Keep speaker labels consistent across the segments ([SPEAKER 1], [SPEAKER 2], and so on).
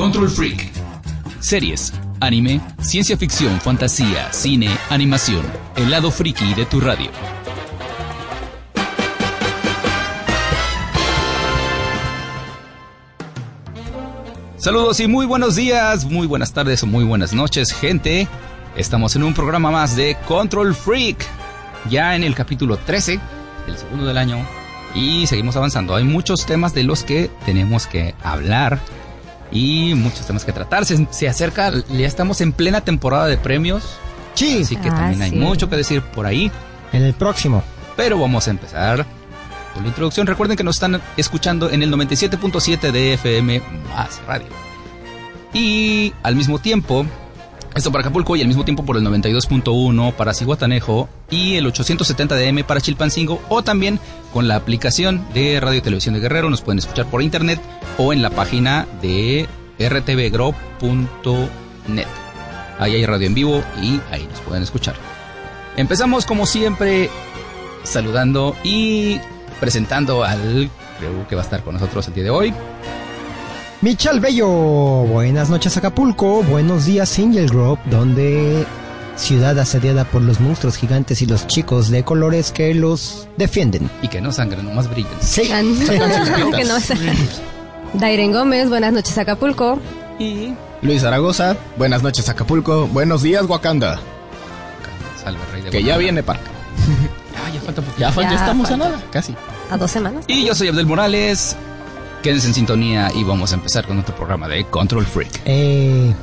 [SPEAKER 1] Control Freak. Series, anime, ciencia ficción, fantasía, cine, animación. El lado friki de tu radio. Saludos y muy buenos días, muy buenas tardes o muy buenas noches, gente. Estamos en un programa más de Control Freak. Ya en el capítulo 13, el segundo del año. Y seguimos avanzando. Hay muchos temas de los que tenemos que hablar. Y muchos temas que tratar. Se, acerca, ya estamos en plena temporada de premios.
[SPEAKER 2] Sí.
[SPEAKER 1] Así que también hay mucho que decir por ahí.
[SPEAKER 2] En el próximo.
[SPEAKER 1] Pero vamos a empezar con la introducción. Recuerden que nos están escuchando en el 97.7 de FM más radio. Y al mismo tiempo, esto para Acapulco y al mismo tiempo por el 92.1 para Cihuatanejo y el 870 DM para Chilpancingo o también con la aplicación de Radio y Televisión de Guerrero nos pueden escuchar por internet o en la página de rtvgro.net. Ahí hay radio en vivo y ahí nos pueden escuchar. Empezamos como siempre saludando y presentando al creo que va a estar con nosotros el día de hoy.
[SPEAKER 2] Michal Bello, buenas noches Acapulco, buenos días Angel Grove, donde ciudad asediada por los monstruos gigantes y los chicos de colores que los defienden.
[SPEAKER 1] Y que no sangran, nomás brillan.
[SPEAKER 2] Sí.
[SPEAKER 3] que no Dairen Gómez, buenas noches Acapulco.
[SPEAKER 4] Y Luis Zaragoza, buenas noches Acapulco, buenos días Wakanda.
[SPEAKER 1] Salve, rey de
[SPEAKER 4] que ya viene Parca.
[SPEAKER 1] ah, ya falta
[SPEAKER 4] Ya, falta, estamos a nada, casi.
[SPEAKER 3] A dos semanas.
[SPEAKER 1] Y yo soy Abdel Morales. Quédense en sintonía y vamos a empezar con otro programa de Control Freak.
[SPEAKER 2] Eh,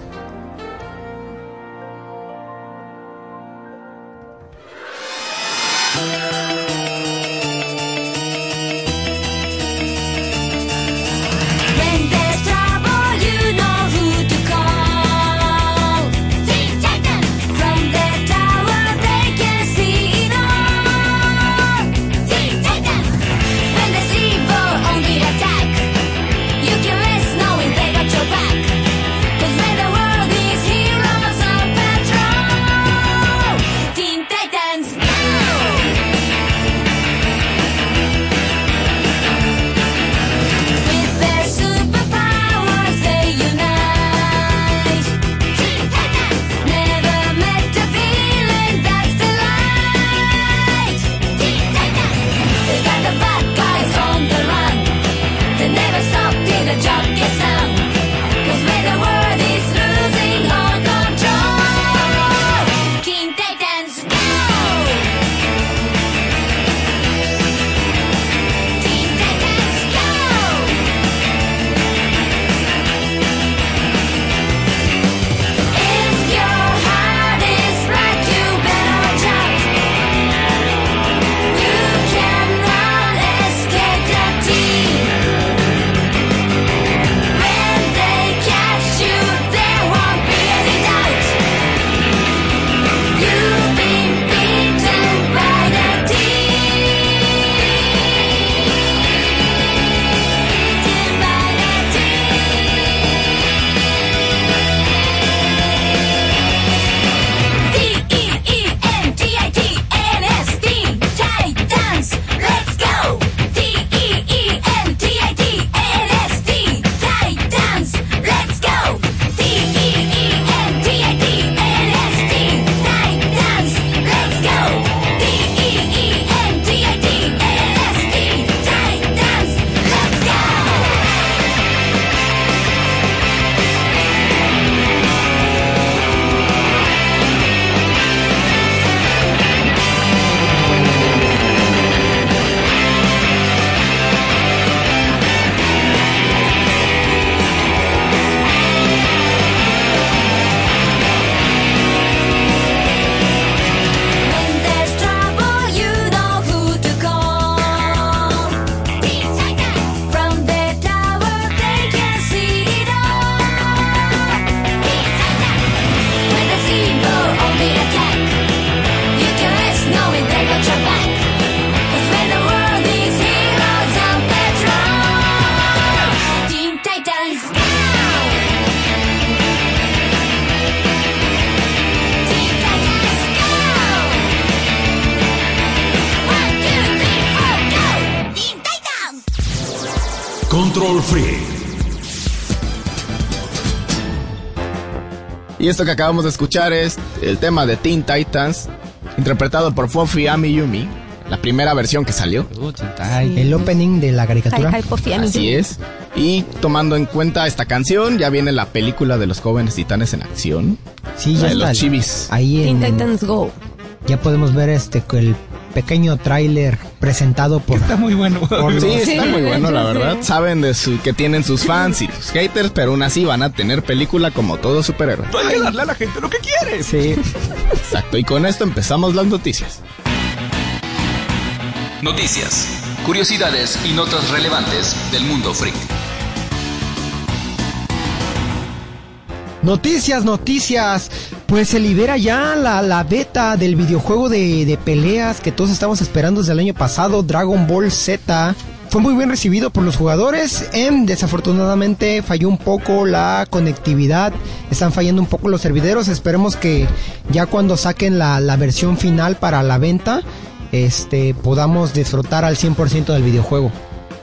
[SPEAKER 4] Y esto que acabamos de escuchar es el tema de Teen Titans, interpretado por Fofi Ami Yumi, la primera versión que salió.
[SPEAKER 1] Oh.
[SPEAKER 5] El opening de la caricatura.
[SPEAKER 3] Hi, hi, Puffy, Ami.
[SPEAKER 4] Así es. Y tomando en cuenta esta canción, ya viene la película de los jóvenes titanes en acción.
[SPEAKER 5] Sí,
[SPEAKER 4] La
[SPEAKER 5] ya
[SPEAKER 4] de
[SPEAKER 5] está.
[SPEAKER 4] los chivis.
[SPEAKER 5] Ahí
[SPEAKER 3] Teen
[SPEAKER 5] en,
[SPEAKER 3] Titans Go.
[SPEAKER 5] ya podemos ver este el pequeño tráiler presentado por
[SPEAKER 1] Está muy bueno.
[SPEAKER 5] Por los-
[SPEAKER 4] Sí, está
[SPEAKER 3] Sí.
[SPEAKER 4] muy bueno, la
[SPEAKER 3] Sí.
[SPEAKER 4] verdad. Saben de su, que tienen sus fans y sus haters, pero aún así van a tener película como todo superhéroe.
[SPEAKER 1] Hay que darle a la gente lo que quiere.
[SPEAKER 5] Sí.
[SPEAKER 4] Exacto, y con esto empezamos las noticias.
[SPEAKER 1] Noticias, curiosidades y notas relevantes del mundo freak.
[SPEAKER 5] Noticias, noticias. Pues se libera ya la, la beta del videojuego de, de peleas que todos estamos esperando desde el año pasado, Dragon Ball Z. Fue muy bien recibido por los jugadores. Em, desafortunadamente falló un poco la conectividad. Están fallando un poco los servidores. Esperemos que ya cuando saquen la, la versión final para la venta, este, podamos disfrutar al 100% del videojuego.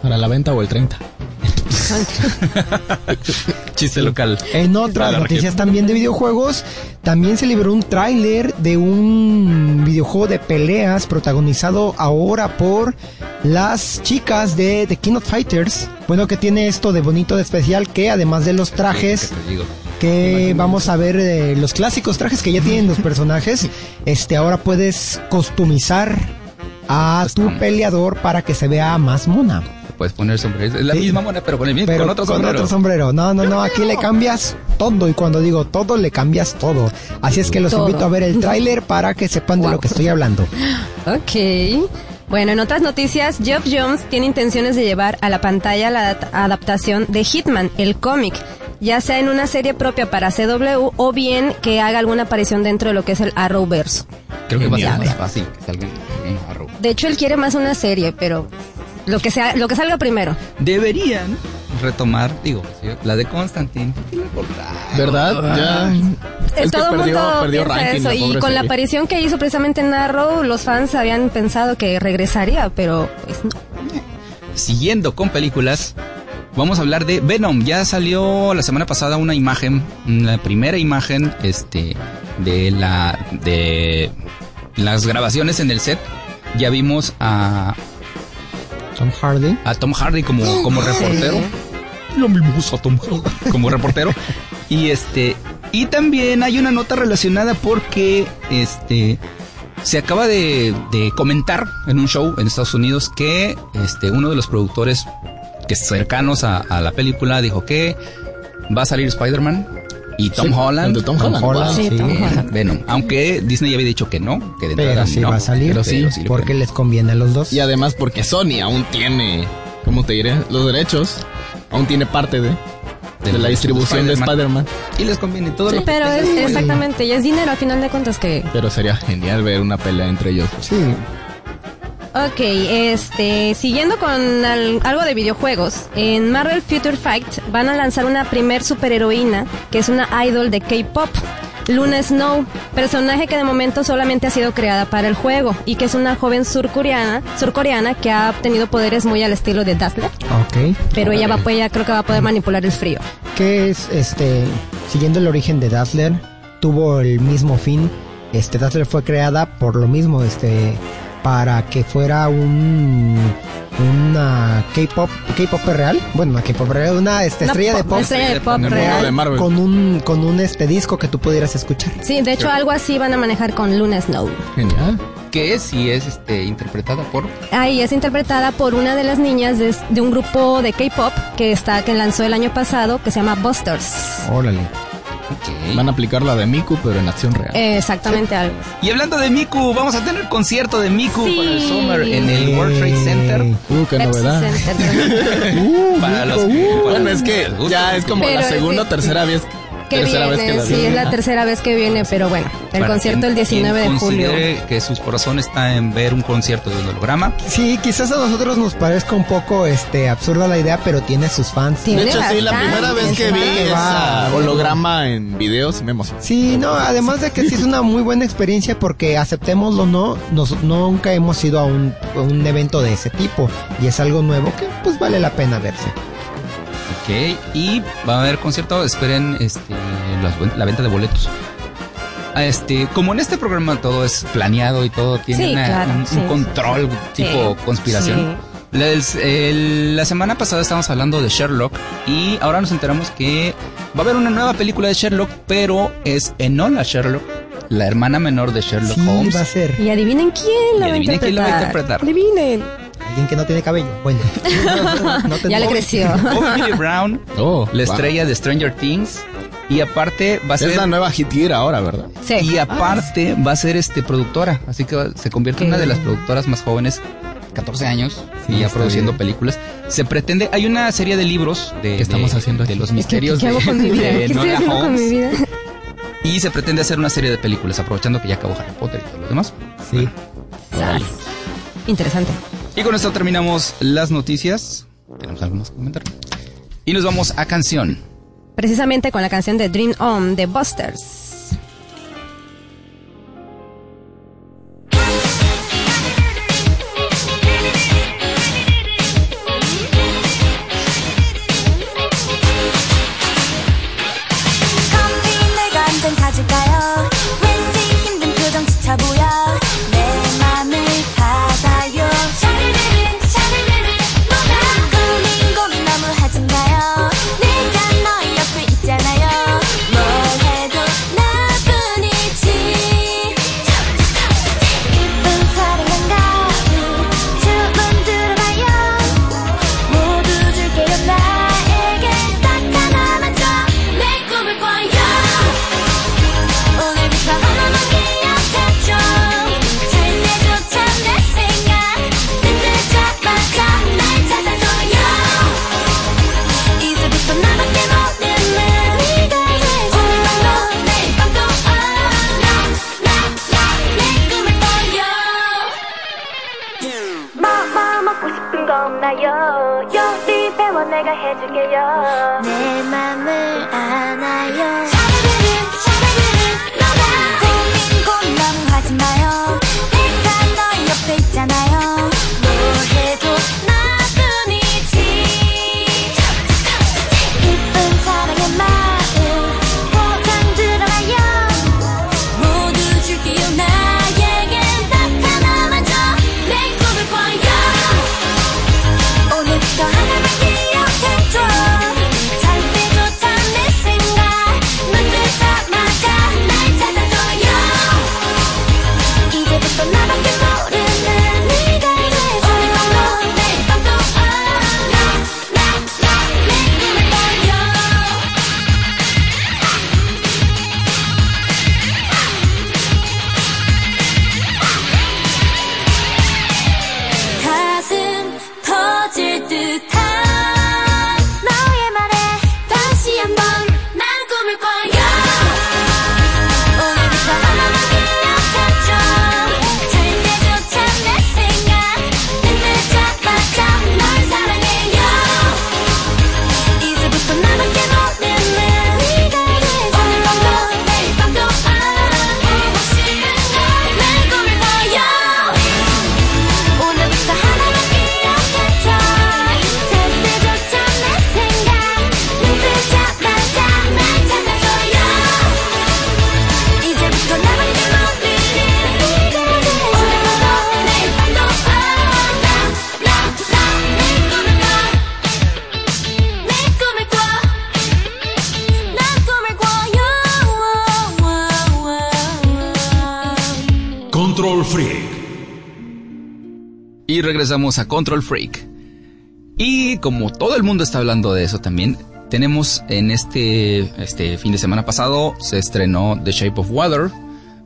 [SPEAKER 4] Para la venta o el 30.
[SPEAKER 1] Chiste local.
[SPEAKER 5] En otras noticias también de videojuegos, también se liberó un tráiler de un videojuego de peleas protagonizado ahora por las chicas de The King of Fighters. Bueno, que tiene esto de bonito de especial que además de los trajes que vamos a ver eh, los clásicos trajes que ya tienen los personajes, este ahora puedes customizar a tu peleador para que se vea más mona.
[SPEAKER 1] Puedes poner sombrero. Es la
[SPEAKER 5] Sí.
[SPEAKER 1] misma mona, pero con el mismo,
[SPEAKER 5] Pero
[SPEAKER 1] con otro sombrero.
[SPEAKER 5] otro sombrero. No, no, no. Aquí le cambias todo. Y cuando digo todo, le cambias todo. Así es que los
[SPEAKER 3] Todo.
[SPEAKER 5] invito a ver el tráiler para que sepan de
[SPEAKER 3] Wow.
[SPEAKER 5] lo que estoy hablando.
[SPEAKER 3] Ok. Bueno, en otras noticias, Geoff Jones tiene intenciones de llevar a la pantalla la adap- adaptación de Hitman, el cómic, ya sea en una serie propia para CW o bien que haga alguna aparición dentro de lo que es el Arrowverse.
[SPEAKER 1] Creo que va a ser más fácil que salga en Arrow.
[SPEAKER 3] De hecho, él quiere más una serie, pero lo que sea, lo que salga primero.
[SPEAKER 1] Deberían retomar, digo, sí, la de Constantine. ¿Qué le importa?
[SPEAKER 4] ¿Verdad? Ya. Es
[SPEAKER 3] Todo
[SPEAKER 4] perdió,
[SPEAKER 3] mundo
[SPEAKER 4] perdió ranking.
[SPEAKER 3] eso y con la aparición que hizo precisamente en Arrow, los fans habían pensado que regresaría, pero pues no.
[SPEAKER 1] Siguiendo con películas, vamos a hablar de Venom. Ya salió la semana pasada una imagen, la primera imagen, este, de la, de las grabaciones en el set. Ya vimos a,
[SPEAKER 5] Tom Hardy.
[SPEAKER 1] a Tom Hardy como, como reportero. Ya vimos a Tom Hardy como reportero. Y este, y también hay una nota relacionada porque, este, se acaba de, de comentar en un show en Estados Unidos que este uno de los productores que cercanos a, a la película dijo que va a salir Spider-Man y Tom
[SPEAKER 4] Sí,
[SPEAKER 1] Holland.
[SPEAKER 4] el de Tom
[SPEAKER 5] Tom
[SPEAKER 4] Holland.
[SPEAKER 5] Holland,
[SPEAKER 4] wow.
[SPEAKER 3] Sí,
[SPEAKER 5] sí.
[SPEAKER 3] Tom Holland.
[SPEAKER 1] Venom. Aunque Disney ya había dicho que no, que de
[SPEAKER 5] Pero sí
[SPEAKER 1] no,
[SPEAKER 5] va a salir.
[SPEAKER 4] pero sí,
[SPEAKER 1] le
[SPEAKER 5] Porque
[SPEAKER 1] creo.
[SPEAKER 5] les conviene a los dos.
[SPEAKER 4] Y además porque Sony aún tiene, ¿cómo te diré? Los derechos. Aún tiene parte de, de, la distribución de
[SPEAKER 1] Spider-Man.
[SPEAKER 4] Spider-Man.
[SPEAKER 1] Y les conviene todo lo
[SPEAKER 3] Pero es exactamente, y es dinero a final de cuentas que
[SPEAKER 4] Pero sería genial ver una pelea entre ellos.
[SPEAKER 5] Sí.
[SPEAKER 3] Ok, este, siguiendo con al- algo de videojuegos, en Marvel Future Fight van a lanzar una primer superheroína que es una idol de K-pop, Luna Snow, personaje que de momento solamente ha sido creada para el juego y que es una joven surcoreana, surcoreana que ha obtenido poderes muy al estilo de Dazzler,
[SPEAKER 5] Ok.
[SPEAKER 3] pero ella va, pues, creo que va a poder manipular el frío.
[SPEAKER 5] Que es, este, siguiendo el origen de Dazzler, tuvo el mismo fin. Este, Dazzler fue creada por lo mismo, este, para que fuera un, una K-pop, K-pop real. Bueno, una K-pop real, una este,
[SPEAKER 3] Una
[SPEAKER 5] estrella de
[SPEAKER 3] pop- estrella de pop real.
[SPEAKER 4] de Marvel.
[SPEAKER 5] con un, con un este disco que tú pudieras escuchar.
[SPEAKER 3] Sí, de hecho algo así van a manejar con Luna Snow.
[SPEAKER 4] Genial.
[SPEAKER 1] que sí es este interpretada por
[SPEAKER 3] Ahí es interpretada por una de las niñas de, de un grupo de K-pop que está que lanzó el año pasado que se llama Busters.
[SPEAKER 5] Órale.
[SPEAKER 4] Van a aplicar la de Miku, pero en acción real.
[SPEAKER 3] Exactamente algo.
[SPEAKER 1] Y hablando de Miku, vamos a tener concierto de Miku
[SPEAKER 3] Sí.
[SPEAKER 1] para el Summer en el World Trade Center.
[SPEAKER 4] Uh, qué
[SPEAKER 3] Pepsi
[SPEAKER 4] novedad.
[SPEAKER 3] Center.
[SPEAKER 1] Para los para
[SPEAKER 4] Bueno,
[SPEAKER 1] los
[SPEAKER 4] es que ya es como
[SPEAKER 3] Pero
[SPEAKER 4] la segunda o tercera vez.
[SPEAKER 3] Que
[SPEAKER 4] tercera
[SPEAKER 3] viene,
[SPEAKER 4] vez que la
[SPEAKER 3] sí,
[SPEAKER 4] vi.
[SPEAKER 3] es la tercera vez que viene, pero bueno, el
[SPEAKER 1] Para
[SPEAKER 3] concierto
[SPEAKER 1] quien-
[SPEAKER 3] el 19 de julio.
[SPEAKER 1] que su corazón está en ver un concierto de un holograma.
[SPEAKER 5] Sí, quizás a nosotros nos parezca un poco este absurda la idea, pero tiene sus fans.
[SPEAKER 3] Tiene
[SPEAKER 4] De hecho, sí, la primera vez que vi
[SPEAKER 5] que va.
[SPEAKER 4] esa holograma en videos me emocionó.
[SPEAKER 5] Sí, no, además de que sí es una muy buena experiencia porque aceptémoslo no, nos, nunca hemos ido a un, a un evento de ese tipo y es algo nuevo que pues vale la pena verse.
[SPEAKER 1] Ok, y va a haber concierto, esperen este, la venta de boletos. Ah, Este, como en este programa todo es planeado y todo tiene
[SPEAKER 2] Sí,
[SPEAKER 1] una-
[SPEAKER 2] claro,
[SPEAKER 1] un,
[SPEAKER 2] sí,
[SPEAKER 1] control
[SPEAKER 2] sí.
[SPEAKER 1] tipo
[SPEAKER 2] Sí,
[SPEAKER 1] conspiración. La, el- la semana pasada estábamos hablando de Sherlock y ahora nos enteramos que va a haber una nueva película de Sherlock, pero es Enola Sherlock, la hermana menor de Sherlock
[SPEAKER 5] Sí,
[SPEAKER 1] Holmes.
[SPEAKER 5] va a ser.
[SPEAKER 2] Y adivinen quién la
[SPEAKER 1] Y
[SPEAKER 2] va a
[SPEAKER 1] adivinen quién la va a
[SPEAKER 2] interpretar.
[SPEAKER 1] interpretar.
[SPEAKER 2] Adivinen.
[SPEAKER 5] Alguien que no tiene cabello. Bueno. No
[SPEAKER 2] Ya le creció.
[SPEAKER 1] Brown,
[SPEAKER 4] Oh,
[SPEAKER 1] la
[SPEAKER 4] wow.
[SPEAKER 1] estrella de Stranger Things. Y aparte va a ser.
[SPEAKER 4] Es la nueva Hit Gear ahora, ¿verdad?
[SPEAKER 2] Sí.
[SPEAKER 1] Y aparte va a ser este productora. Así que se convierte en una de las productoras más jóvenes. 14 años
[SPEAKER 5] Sí,
[SPEAKER 1] y ya produciendo
[SPEAKER 5] bien.
[SPEAKER 1] películas. Se pretende, hay una serie de libros de,
[SPEAKER 4] ¿Qué estamos
[SPEAKER 1] de-
[SPEAKER 4] haciendo
[SPEAKER 1] de
[SPEAKER 4] aquí?
[SPEAKER 1] los
[SPEAKER 2] ¿Qué,
[SPEAKER 1] misterios
[SPEAKER 2] qué
[SPEAKER 1] de,
[SPEAKER 2] hago con mi vida?
[SPEAKER 1] de
[SPEAKER 2] ¿Qué estoy
[SPEAKER 1] Enola
[SPEAKER 2] haciendo con mi
[SPEAKER 1] Holmes.
[SPEAKER 2] vida?
[SPEAKER 1] Y se pretende hacer una serie de películas, aprovechando que ya acabó Harry Potter y todo lo demás.
[SPEAKER 5] Sí.
[SPEAKER 2] Sas. Interesante.
[SPEAKER 1] Y con esto terminamos las noticias. ¿Tenemos algo más que comentar? Y nos vamos a canción.
[SPEAKER 2] Precisamente con la canción de Dream On de Busters.
[SPEAKER 1] Regresamos a Control Freak. Y como todo el mundo está hablando de eso también, tenemos en este, este fin de semana pasado, se estrenó The Shape of Water.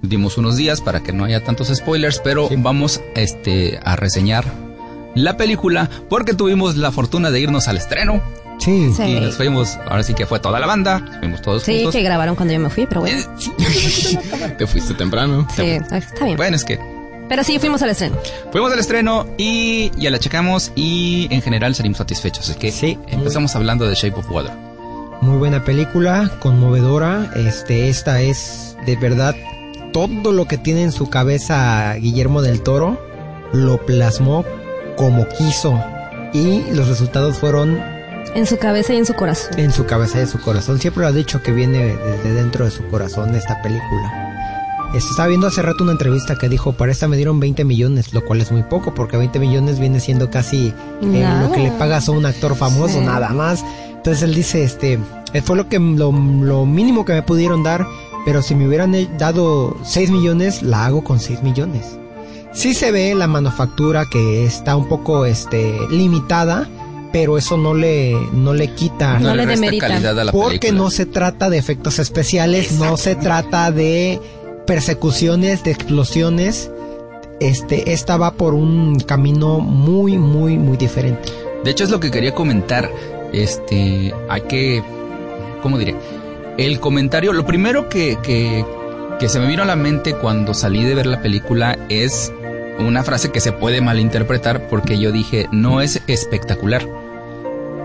[SPEAKER 1] Dimos unos días para que no haya tantos spoilers, pero vamos este, a reseñar la película porque tuvimos la fortuna de irnos al estreno.
[SPEAKER 5] Sí.
[SPEAKER 2] Sí.
[SPEAKER 1] Y nos fuimos, ahora sí que fue toda la banda, nos fuimos todos
[SPEAKER 2] Sí,
[SPEAKER 1] juntos.
[SPEAKER 2] que grabaron cuando yo me fui, pero bueno.
[SPEAKER 4] Te fuiste temprano.
[SPEAKER 2] Sí, está bien.
[SPEAKER 1] Bueno, es que
[SPEAKER 2] Pero sí, fuimos al estreno.
[SPEAKER 1] Fuimos al estreno y ya la checamos y en general salimos satisfechos. Así que
[SPEAKER 5] Sí.
[SPEAKER 1] empezamos hablando de Shape of Water.
[SPEAKER 5] Muy buena película, conmovedora. Este, esta es de verdad todo lo que tiene en su cabeza Guillermo del Toro lo plasmó como quiso y los resultados fueron
[SPEAKER 3] En su cabeza y en su corazón.
[SPEAKER 5] En su cabeza y en su corazón. Siempre lo ha dicho que viene desde dentro de su corazón esta película. Estaba viendo hace rato una entrevista que dijo, para esta me dieron 20 millones, lo cual es muy poco, porque 20 millones viene siendo casi eh, lo que le pagas a un actor famoso,
[SPEAKER 3] Sí.
[SPEAKER 5] nada más. Entonces él dice, este, eh, fue lo que lo, lo mínimo que me pudieron dar, pero si me hubieran eh, dado 6 millones, la hago con 6 millones. Sí se ve la manufactura que está un poco, este, limitada, pero eso no le, no le quita
[SPEAKER 3] No le
[SPEAKER 1] resta
[SPEAKER 3] demerita.
[SPEAKER 1] calidad a la
[SPEAKER 5] porque
[SPEAKER 1] película.
[SPEAKER 5] no se trata de efectos especiales, no se trata de persecuciones, de explosiones. Este, esta va por un camino muy, muy, muy diferente.
[SPEAKER 1] De hecho, es lo que quería comentar. Este, hay que, ¿cómo diré? El comentario, lo primero que, que, que se me vino a la mente cuando salí de ver la película es una frase que se puede malinterpretar porque yo dije, no es espectacular.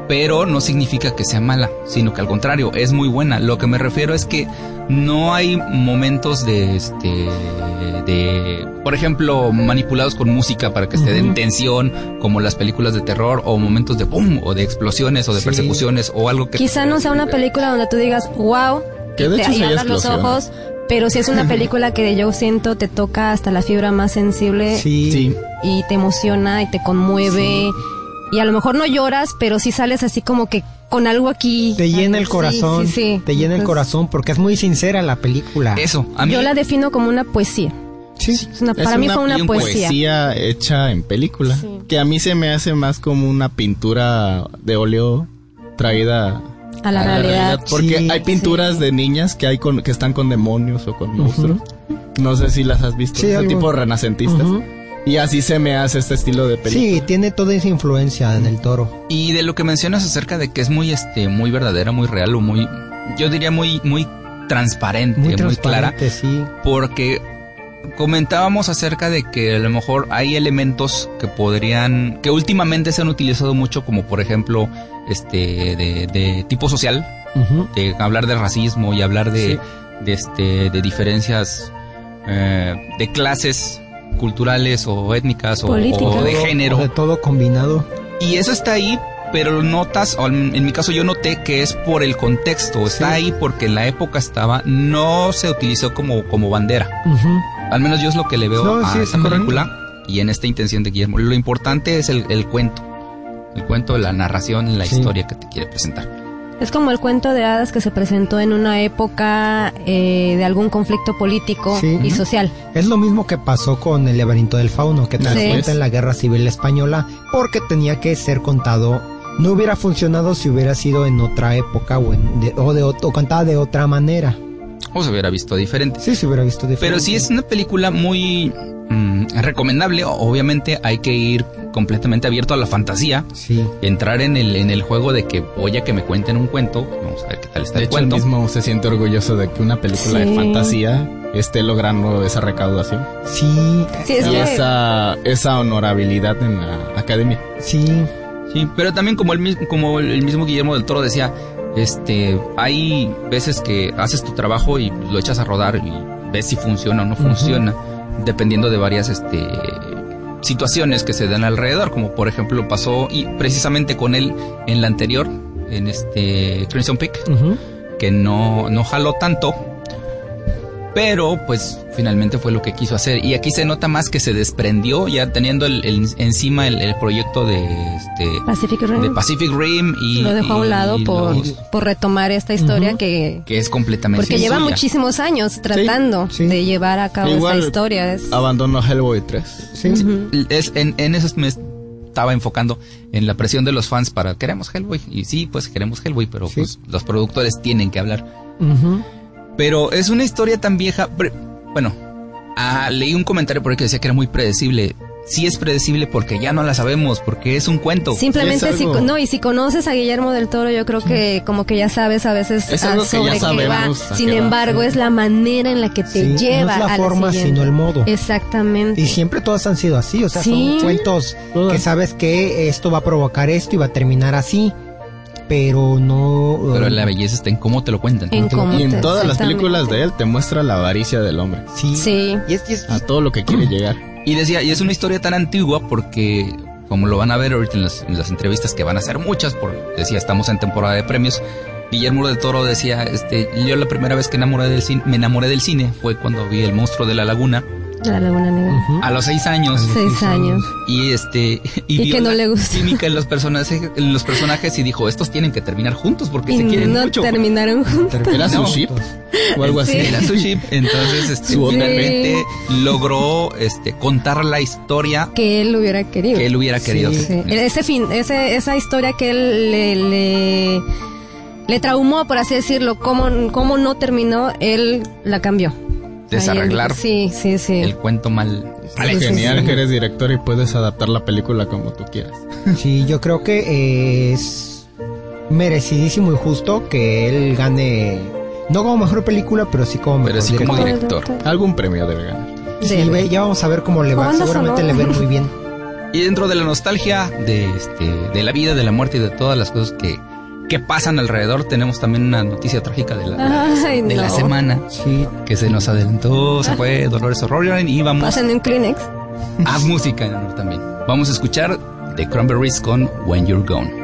[SPEAKER 1] Pero no significa que sea mala, sino que al contrario, es muy buena. Lo que me refiero es que no hay momentos de este de por ejemplo manipulados con música para que esté en tensión como las películas de terror o momentos de boom o de explosiones o de
[SPEAKER 5] Sí.
[SPEAKER 1] persecuciones o algo que
[SPEAKER 3] Quizá no sea una película donde tú digas, wow,
[SPEAKER 4] Que de
[SPEAKER 3] te
[SPEAKER 4] hecho
[SPEAKER 3] los ojos, pero si es una película que yo siento te toca hasta la fibra más sensible
[SPEAKER 5] Sí.
[SPEAKER 4] Sí.
[SPEAKER 3] y te emociona y te conmueve. Y a lo mejor no lloras, pero sí sales así como que con algo aquí.
[SPEAKER 5] Te llena el corazón,
[SPEAKER 3] sí, sí.
[SPEAKER 5] te llena el corazón porque es muy sincera la película.
[SPEAKER 1] eso a mí
[SPEAKER 3] Yo la defino como una poesía.
[SPEAKER 5] Sí.
[SPEAKER 3] Es una-
[SPEAKER 4] Es
[SPEAKER 3] para mí
[SPEAKER 4] una
[SPEAKER 3] fue una
[SPEAKER 1] bien
[SPEAKER 3] poesía.
[SPEAKER 4] poesía hecha en película.
[SPEAKER 3] Sí.
[SPEAKER 4] Que a mí se me hace más como una pintura de óleo traída
[SPEAKER 3] A la realidad.
[SPEAKER 4] Porque
[SPEAKER 5] Sí,
[SPEAKER 4] hay pinturas de niñas que hay con, que están con demonios o con monstruos. No sé si las has visto.
[SPEAKER 5] Sí,
[SPEAKER 4] ese
[SPEAKER 5] algo.
[SPEAKER 4] tipo renacentistas.
[SPEAKER 5] Ujú.
[SPEAKER 4] Y así se me hace este estilo de película.
[SPEAKER 5] Sí, tiene toda esa influencia del toro.
[SPEAKER 1] y de lo que mencionas acerca de que es muy este muy verdadera muy real o muy yo diría muy muy transparente
[SPEAKER 5] Muy
[SPEAKER 1] muy, clara
[SPEAKER 5] transparente, sí.
[SPEAKER 1] porque comentábamos acerca de que a lo mejor hay elementos que podrían, que últimamente se han utilizado mucho, como por ejemplo, este, de, de tipo social, de hablar de racismo y hablar de,
[SPEAKER 5] Sí.
[SPEAKER 1] de este, de diferencias eh, de clases culturales o étnicas o, de género.
[SPEAKER 5] De todo combinado.
[SPEAKER 1] Y eso está ahí, pero notas, o en mi caso yo noté que es por el contexto, está
[SPEAKER 5] Sí.
[SPEAKER 1] ahí porque en la época estaba, no se utilizó como, como bandera. Al menos yo es lo que le veo
[SPEAKER 5] No,
[SPEAKER 1] a
[SPEAKER 5] sí,
[SPEAKER 1] esta película y en esta intención de Guillermo. Lo importante es el, el cuento. El cuento, la narración, la
[SPEAKER 5] Sí.
[SPEAKER 1] historia que te quiere presentar.
[SPEAKER 3] Es como el cuento de hadas que se presentó en una época eh, de algún conflicto político
[SPEAKER 5] Sí.
[SPEAKER 3] y social.
[SPEAKER 5] Es lo mismo que pasó con el laberinto del fauno, que transcurre
[SPEAKER 4] es.
[SPEAKER 5] en la guerra civil española, porque tenía que ser contado. No hubiera funcionado si hubiera sido en otra época o, en- de, o, de, ot- o contada de otra manera.
[SPEAKER 1] O se hubiera visto diferente.
[SPEAKER 5] Sí, se hubiera visto diferente.
[SPEAKER 1] Pero sí es una película muy mm, recomendable. Obviamente hay que ir completamente abierto a la fantasía.
[SPEAKER 5] Sí.
[SPEAKER 1] Entrar en el, en el juego de que voy a que me cuenten un cuento. Vamos a ver qué tal está
[SPEAKER 4] De
[SPEAKER 1] el
[SPEAKER 4] hecho, él
[SPEAKER 1] cuento.
[SPEAKER 4] mismo se siente orgulloso de que una película
[SPEAKER 3] Sí.
[SPEAKER 4] de fantasía esté logrando esa recaudación.
[SPEAKER 5] Sí,
[SPEAKER 3] Sí, es
[SPEAKER 4] y
[SPEAKER 3] que-
[SPEAKER 4] esa, esa honorabilidad en la academia.
[SPEAKER 5] sí.
[SPEAKER 1] Sí, pero también como el mismo, como el mismo Guillermo del Toro decía, este, hay veces que haces tu trabajo y lo echas a rodar y ves si funciona o no funciona, dependiendo de varias, este, situaciones que se dan alrededor, como por ejemplo pasó y precisamente con él en la anterior, en este Crimson Peak, que no, no jaló tanto, pero pues finalmente fue lo que quiso hacer. Y aquí se nota más que se desprendió ya teniendo el, el- encima el, el proyecto de este
[SPEAKER 3] Pacific Rim.
[SPEAKER 1] de Pacific Rim y
[SPEAKER 3] lo dejó a un lado por,
[SPEAKER 1] los-
[SPEAKER 3] por retomar esta historia que...
[SPEAKER 1] que es completamente
[SPEAKER 3] Porque lleva
[SPEAKER 1] suya.
[SPEAKER 3] muchísimos años tratando
[SPEAKER 5] sí.
[SPEAKER 3] de llevar a cabo
[SPEAKER 4] Igual
[SPEAKER 3] esta historia. Es-
[SPEAKER 4] Abandonó Hellboy 3.
[SPEAKER 5] Sí.
[SPEAKER 1] Es, en, en eso me estaba enfocando en la presión de los fans para queremos Hellboy y sí pues queremos Hellboy pero
[SPEAKER 5] Sí.
[SPEAKER 1] pues los productores tienen que hablar
[SPEAKER 5] Ujú.
[SPEAKER 1] Pero es una historia tan vieja bueno ah, leí un comentario por ahí que decía que era muy predecible sí es predecible porque ya no la sabemos porque es un cuento
[SPEAKER 3] Simplemente si
[SPEAKER 4] algo-
[SPEAKER 3] no y si conoces a Guillermo del Toro yo creo que como que ya sabes a veces
[SPEAKER 4] Es
[SPEAKER 3] ah,
[SPEAKER 4] algo que
[SPEAKER 3] sobre
[SPEAKER 4] ya
[SPEAKER 3] qué va. Sin
[SPEAKER 4] qué va.
[SPEAKER 3] embargo es la manera en la que te
[SPEAKER 5] Sí,
[SPEAKER 3] lleva
[SPEAKER 5] no es la
[SPEAKER 3] a
[SPEAKER 5] forma, sino el modo.
[SPEAKER 3] Exactamente.
[SPEAKER 5] Y siempre todas han sido así, o sea,
[SPEAKER 3] Sí.
[SPEAKER 5] son cuentos que sabes que esto va a provocar esto y va a terminar así, pero no...
[SPEAKER 1] pero
[SPEAKER 5] eh,
[SPEAKER 1] la belleza está en cómo te lo cuentan
[SPEAKER 3] En cómo
[SPEAKER 4] Y en
[SPEAKER 3] te-
[SPEAKER 4] todas las películas de él te muestra la avaricia del hombre.
[SPEAKER 5] Sí.
[SPEAKER 3] Sí.
[SPEAKER 5] Y es, y es-
[SPEAKER 4] A todo lo que quiere llegar.
[SPEAKER 1] Y decía, y es una historia tan antigua porque como lo van a ver ahorita en las, en las entrevistas que van a ser muchas, por decía, estamos en temporada de premios. Guillermo del Toro decía, este, yo la primera vez que enamoré del cine, me enamoré del cine fue cuando vi El monstruo de la laguna
[SPEAKER 3] La Laguna Negra.
[SPEAKER 1] a los seis años.
[SPEAKER 3] Seis años.
[SPEAKER 1] Y este y,
[SPEAKER 3] Y
[SPEAKER 1] vio
[SPEAKER 3] que no
[SPEAKER 1] la
[SPEAKER 3] le gustó.
[SPEAKER 1] química en los personajes, en los personajes y dijo, estos tienen que terminar juntos porque
[SPEAKER 3] Y
[SPEAKER 1] se quieren
[SPEAKER 3] no
[SPEAKER 1] mucho.
[SPEAKER 3] terminaron juntos.
[SPEAKER 4] ¿Era su
[SPEAKER 1] No.
[SPEAKER 4] ship? O algo así.
[SPEAKER 3] Sí.
[SPEAKER 1] Era su chip. Entonces, este,
[SPEAKER 4] Su
[SPEAKER 1] finalmente logró este contar la historia
[SPEAKER 3] Que él hubiera querido.
[SPEAKER 1] que él hubiera querido. que-
[SPEAKER 3] Sí. Ese fin, ese, esa historia que él le, le, le traumó, por así decirlo, cómo, cómo no terminó, él la cambió.
[SPEAKER 1] Desarreglar
[SPEAKER 3] Ahí, sí, sí, sí.
[SPEAKER 1] el cuento mal.
[SPEAKER 6] Genial
[SPEAKER 3] sí.
[SPEAKER 6] que eres director y puedes adaptar la película como tú quieras.
[SPEAKER 5] Sí, yo creo que es merecidísimo y justo que él gane, no como mejor película, pero sí como mejor
[SPEAKER 1] Pero sí como
[SPEAKER 5] director.
[SPEAKER 1] director.
[SPEAKER 6] Algún premio debe ganar.
[SPEAKER 5] Sí,
[SPEAKER 3] Debe.
[SPEAKER 5] ve, ya vamos a ver cómo le va. Seguramente le ven muy bien.
[SPEAKER 1] Y dentro de la nostalgia de, este, de la vida, de la muerte y de todas las cosas que, que pasan alrededor, tenemos también una noticia trágica de la,
[SPEAKER 3] Ay,
[SPEAKER 1] de la semana
[SPEAKER 5] Sí,
[SPEAKER 1] que se nos adelantó, se fue Dolores O'Riordan y vamos
[SPEAKER 3] Pasen un Kleenex.
[SPEAKER 1] a música en honor también. Vamos a escuchar The Cranberries con When You're Gone.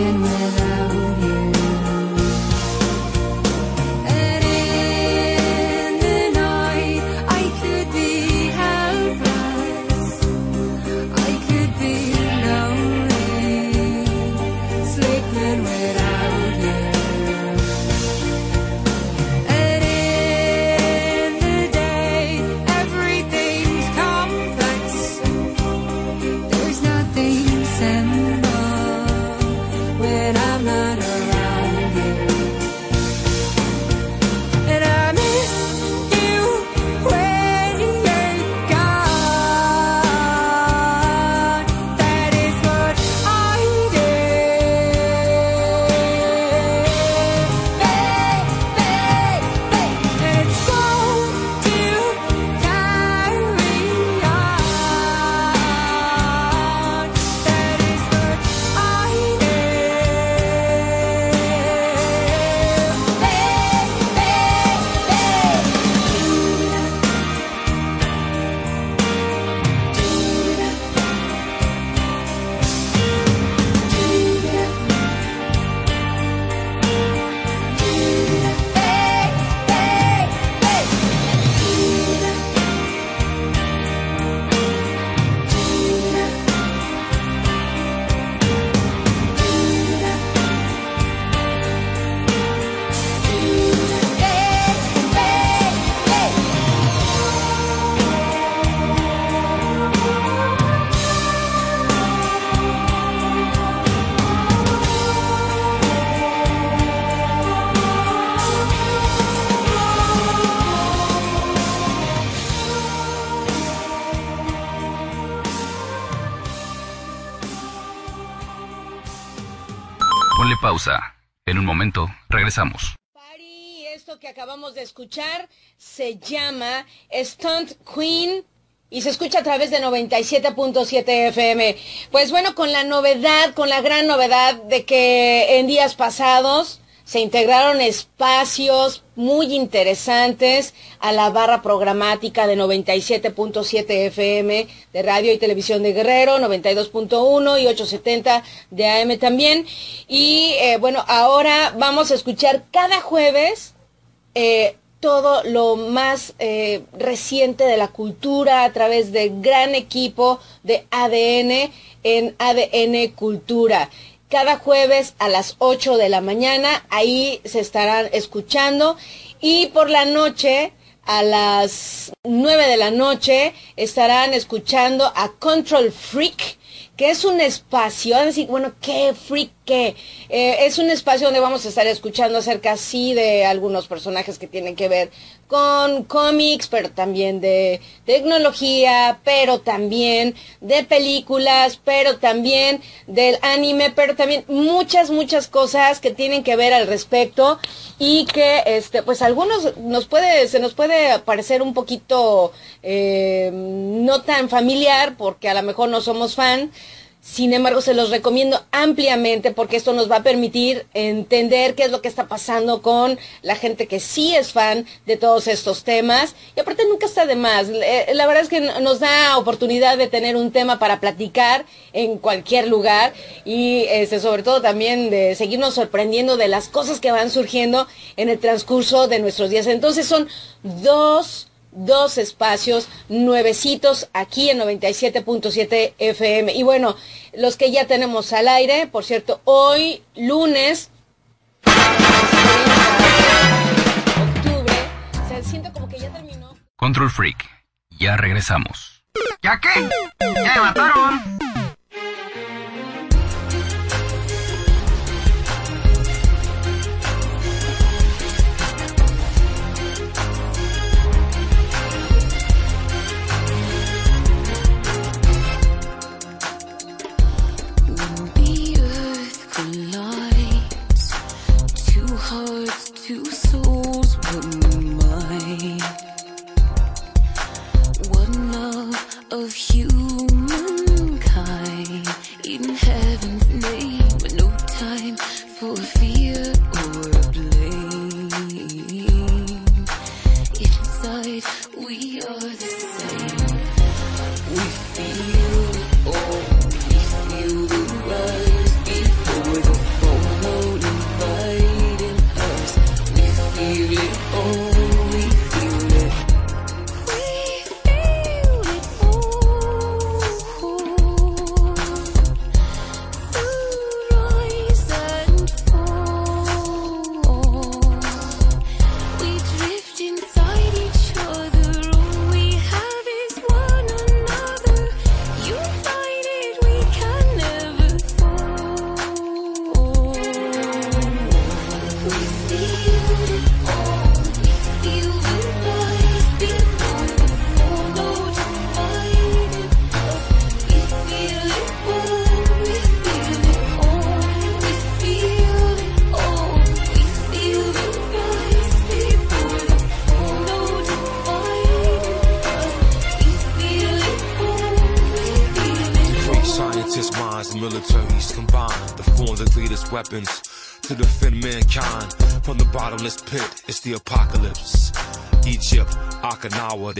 [SPEAKER 7] Stinking without you.
[SPEAKER 1] En un momento, regresamos.
[SPEAKER 8] Esto que acabamos de escuchar se llama Stunt Queen y se escucha a través de 97.7 FM. Pues bueno, con la novedad, con la gran novedad de que en días pasados se integraron espacios muy interesantes a la barra programática de 97.7 FM de radio y televisión de Guerrero, 92.1 y 870 de AM también. Y eh, bueno, ahora vamos a escuchar cada jueves eh, todo lo más eh, reciente de la cultura a través de gran equipo de ADN en ADN Cultura cada jueves a las 8 de la mañana. Ahí se estarán escuchando. Y por la noche, a las 9 de la noche, estarán escuchando a Control Freak que es un espacio, decir, bueno, qué freak, qué. Eh, es un espacio donde vamos a estar escuchando acerca, sí, de algunos personajes que tienen que ver con cómics, pero también de tecnología, pero también de películas, pero también del anime, pero también muchas, muchas cosas que tienen que ver al respecto y que, este, pues algunos nos puede, se nos puede parecer un poquito eh, no tan familiar porque a lo mejor no somos fan, sin embargo, se los recomiendo ampliamente porque esto nos va a permitir entender qué es lo que está pasando con la gente que sí es fan de todos estos temas. Y aparte nunca está de más. La verdad es que nos da oportunidad de tener un tema para platicar en cualquier lugar y este, sobre todo también de seguirnos sorprendiendo de las cosas que van surgiendo en el transcurso de nuestros días. Entonces son dos dos espacios nuevecitos aquí en 97.7 FM. Y bueno, los que ya tenemos al aire, por cierto, hoy lunes octubre, se siento como que ya terminó.
[SPEAKER 1] Control Freak, ya regresamos.
[SPEAKER 2] ¿Ya qué? ¿Ya me mataron? of you.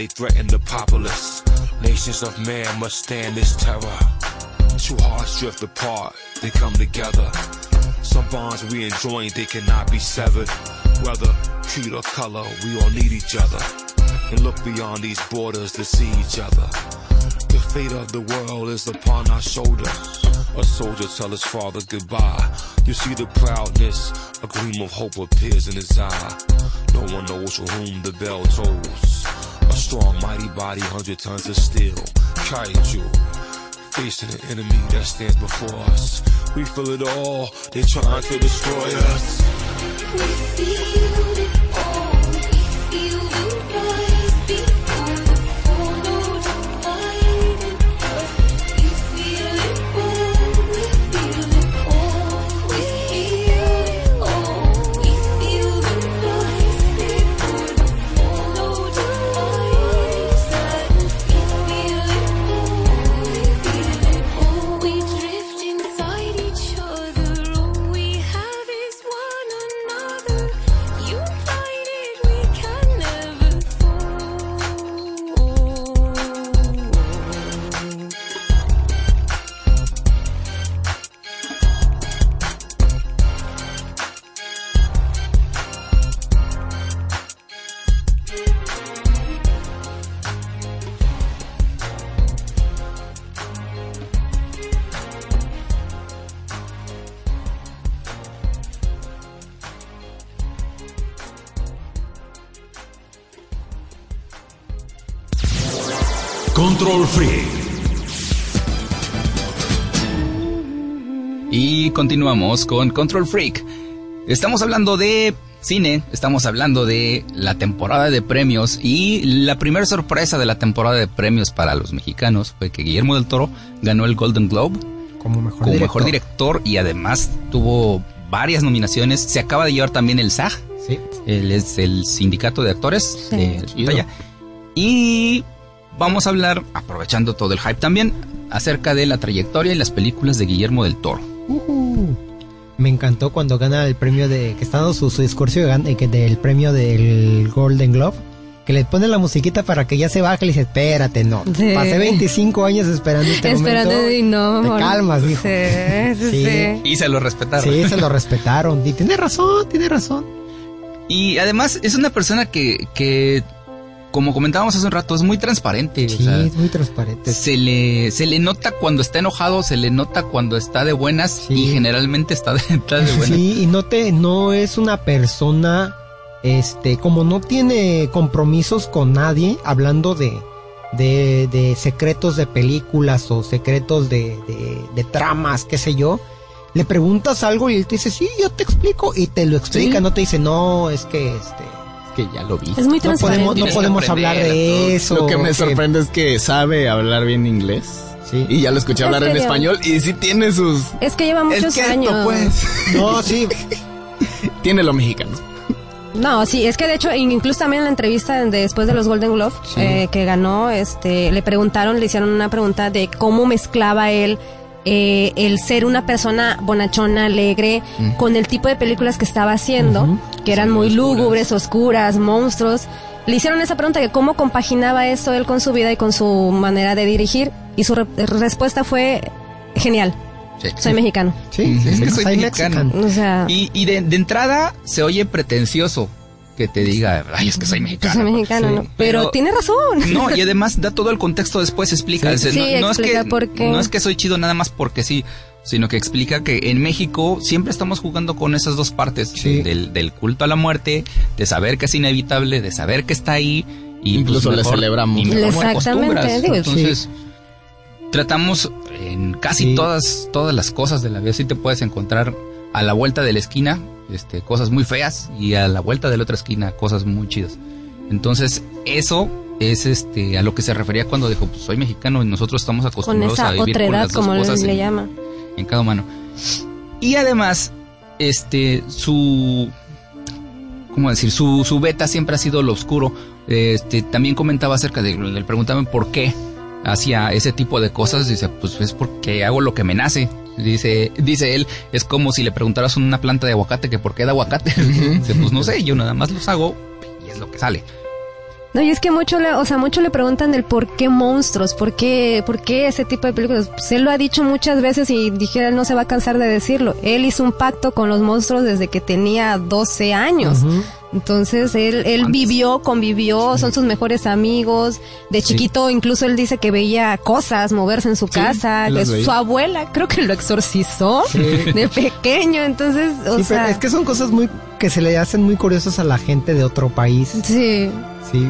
[SPEAKER 9] They threaten the populace. Nations of man must stand this terror. Two hearts drift apart, they come together. Some bonds we enjoy, they cannot be severed. Whether creed or color, we all need each other. And look beyond these borders to see each other. The fate of the world is upon our shoulders. A soldier tell his father goodbye. You see the proudness, a gleam of hope appears in his eye. No one knows for whom the bell tolls. A strong, mighty body, hundred tons of steel. Kaiju, facing an enemy that stands before us. We feel it all, they trying to destroy us.
[SPEAKER 10] Control Freak.
[SPEAKER 1] Y continuamos con Control Freak. Estamos hablando de cine, estamos hablando de la temporada de premios y la primera sorpresa de la temporada de premios para los mexicanos fue que Guillermo del Toro ganó el Golden Globe
[SPEAKER 5] como mejor
[SPEAKER 1] como
[SPEAKER 5] director.
[SPEAKER 1] mejor director y además tuvo varias nominaciones. Se acaba de llevar también el SAG,
[SPEAKER 5] Sí.
[SPEAKER 1] él es el sindicato de actores
[SPEAKER 3] Sí.
[SPEAKER 1] de. Y vamos a hablar, aprovechando todo el hype también, acerca de la trayectoria y las películas de Guillermo del Toro.
[SPEAKER 5] Ujú. Me encantó cuando gana el premio de que está dando su, su discurso de que del premio del Golden Globe. Que le pone la musiquita para que ya se baje y le dice, espérate, no.
[SPEAKER 3] Sí.
[SPEAKER 5] Pasé 25 años esperando este
[SPEAKER 3] Esperando
[SPEAKER 5] momento.
[SPEAKER 3] y no.
[SPEAKER 5] Te
[SPEAKER 3] amor.
[SPEAKER 5] calmas,
[SPEAKER 3] sí, Sí.
[SPEAKER 5] sí.
[SPEAKER 1] Y se lo respetaron.
[SPEAKER 5] Sí, se lo respetaron. Y tiene razón, tiene razón.
[SPEAKER 1] Y además es una persona que, que como comentábamos hace un rato, es muy transparente. o
[SPEAKER 5] Sí,
[SPEAKER 1] sea,
[SPEAKER 5] es muy transparente.
[SPEAKER 1] se le, se le nota cuando está enojado, se le nota cuando está de buenas
[SPEAKER 5] Sí.
[SPEAKER 1] y generalmente está de, está de buenas.
[SPEAKER 5] Sí, y no te, no es una persona, este, como no tiene compromisos con nadie, hablando de, de, de secretos de películas o secretos de, de, de tramas, qué sé yo. Le preguntas algo y él te dice, sí, yo te explico, y te lo explica,
[SPEAKER 1] Sí.
[SPEAKER 5] no te dice, no, es que, este,
[SPEAKER 4] que ya lo vi.
[SPEAKER 3] Es muy
[SPEAKER 5] no
[SPEAKER 3] transparente.
[SPEAKER 5] podemos, no podemos hablar de eso.
[SPEAKER 4] Lo que me sorprende es que sabe hablar bien inglés.
[SPEAKER 5] Sí.
[SPEAKER 4] Y ya lo escuché hablar
[SPEAKER 3] Es
[SPEAKER 4] en español y sí tiene sus...
[SPEAKER 3] Es que lleva muchos
[SPEAKER 4] es que esto,
[SPEAKER 3] años.
[SPEAKER 4] pues.
[SPEAKER 5] No, sí,
[SPEAKER 4] tiene lo mexicano.
[SPEAKER 3] No, sí, es que de hecho, incluso también en la entrevista de- después de los Golden Globe eh, que ganó, este, le preguntaron, le hicieron una pregunta de cómo mezclaba él eh, el ser una persona bonachona, alegre, con el tipo de películas que estaba haciendo, que eran muy lúgubres, oscuras, monstruos. Le hicieron esa pregunta de cómo compaginaba eso él con su vida y con su manera de dirigir, y su re- respuesta fue genial.
[SPEAKER 1] Sí.
[SPEAKER 3] Soy mexicano.
[SPEAKER 5] sí,
[SPEAKER 1] Es que
[SPEAKER 5] sí,
[SPEAKER 1] soy
[SPEAKER 5] soy
[SPEAKER 1] mexicano.
[SPEAKER 5] mexican.
[SPEAKER 3] O sea,
[SPEAKER 1] Y, y de, de entrada se oye pretencioso que te diga, ay, es que soy mexicano.
[SPEAKER 3] soy mexicano,
[SPEAKER 1] Sí.
[SPEAKER 3] ¿no? Pero,
[SPEAKER 1] Pero-
[SPEAKER 3] tiene razón.
[SPEAKER 1] No, y además da todo el contexto después, explica.
[SPEAKER 3] Sí.
[SPEAKER 1] O sea,
[SPEAKER 3] Sí,
[SPEAKER 1] no, no es
[SPEAKER 3] explica
[SPEAKER 1] que,
[SPEAKER 3] por qué.
[SPEAKER 1] no es que soy chido nada más porque sí, sino que explica que en México siempre estamos jugando con esas dos partes,
[SPEAKER 5] Sí.
[SPEAKER 1] del, del culto a la muerte, de saber que es inevitable, de saber que está ahí. Y
[SPEAKER 4] Incluso
[SPEAKER 1] pues
[SPEAKER 4] le
[SPEAKER 1] mejor-
[SPEAKER 4] celebramos.
[SPEAKER 1] y mejor como
[SPEAKER 3] Exactamente, digo,
[SPEAKER 1] Entonces, tratamos en casi
[SPEAKER 5] Sí.
[SPEAKER 1] todas, todas las cosas de la vida. Sí te puedes encontrar a la vuelta de la esquina, este, cosas muy feas, y a la vuelta de la otra esquina, cosas muy chidas. Entonces, eso es este a lo que se refería cuando dijo, pues soy mexicano y nosotros estamos
[SPEAKER 3] con
[SPEAKER 1] acostumbrados a
[SPEAKER 3] esa
[SPEAKER 1] vivir con
[SPEAKER 3] otredad,
[SPEAKER 1] las dos
[SPEAKER 3] como
[SPEAKER 1] cosas
[SPEAKER 3] le
[SPEAKER 1] en,
[SPEAKER 3] llama.
[SPEAKER 1] en cada mano. Y además, este, su, ¿cómo decir? Su, su beta siempre ha sido lo oscuro. Este, también comentaba acerca de, le preguntaban por qué hacía ese tipo de cosas. Dice, pues es porque hago lo que me nace. Dice, dice él, es como si le preguntaras a una planta de aguacate que por qué da aguacate. Dice, pues no sé, yo nada más los hago y es lo que sale.
[SPEAKER 3] No, y es que mucho le, o sea, mucho le preguntan el por qué monstruos, por qué, por qué ese tipo de películas. Pues él lo ha dicho muchas veces y dijera él no se va a cansar de decirlo. Él hizo un pacto con los monstruos desde que tenía 12 años. Entonces él, él
[SPEAKER 1] ¿Cuántos?
[SPEAKER 3] vivió, convivió, son sus mejores amigos. De chiquito incluso él dice que veía cosas moverse en su casa,
[SPEAKER 4] él
[SPEAKER 3] que
[SPEAKER 4] las
[SPEAKER 3] su
[SPEAKER 4] veía.
[SPEAKER 3] abuela creo que lo exorcizó de pequeño. Entonces, o
[SPEAKER 5] Sí,
[SPEAKER 3] sea,
[SPEAKER 5] es que son cosas muy que se le hacen muy curiosas a la gente de otro país.
[SPEAKER 3] sí.
[SPEAKER 5] Sí,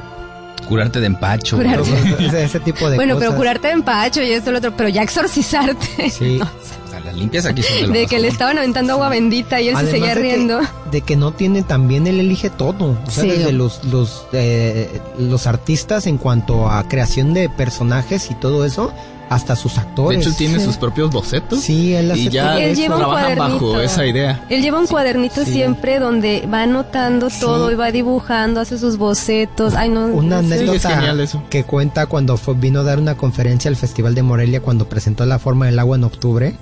[SPEAKER 1] Curarte de empacho.
[SPEAKER 3] Curarte.
[SPEAKER 5] ese, ese tipo de
[SPEAKER 3] Bueno,
[SPEAKER 5] cosas.
[SPEAKER 3] pero curarte de empacho y esto y lo otro, pero ya exorcizarte.
[SPEAKER 5] Sí.
[SPEAKER 3] No,
[SPEAKER 1] O sea, las limpias aquí son de lo
[SPEAKER 3] de que le estaban aventando agua bendita y él se seguía
[SPEAKER 5] de que-
[SPEAKER 3] riendo.
[SPEAKER 5] de que no tiene también él elige todo o sea
[SPEAKER 3] Sí.
[SPEAKER 5] desde los los eh, los artistas en cuanto a creación de personajes y todo eso hasta sus
[SPEAKER 4] De
[SPEAKER 5] actores
[SPEAKER 4] hecho, tiene
[SPEAKER 3] Sí.
[SPEAKER 4] sus propios bocetos.
[SPEAKER 5] sí él hace
[SPEAKER 4] y ya
[SPEAKER 5] todo
[SPEAKER 3] Él
[SPEAKER 5] eso.
[SPEAKER 3] lleva un
[SPEAKER 4] trabajan bajo
[SPEAKER 3] cuadernito.
[SPEAKER 4] esa idea.
[SPEAKER 3] Él lleva un cuadernito
[SPEAKER 5] Sí.
[SPEAKER 3] siempre donde va anotando todo y va dibujando, hace sus bocetos. Ay, no.
[SPEAKER 5] una anécdota
[SPEAKER 4] es genial eso.
[SPEAKER 5] que cuenta cuando fue- vino a dar una conferencia al Festival de Morelia cuando presentó la forma del agua en octubre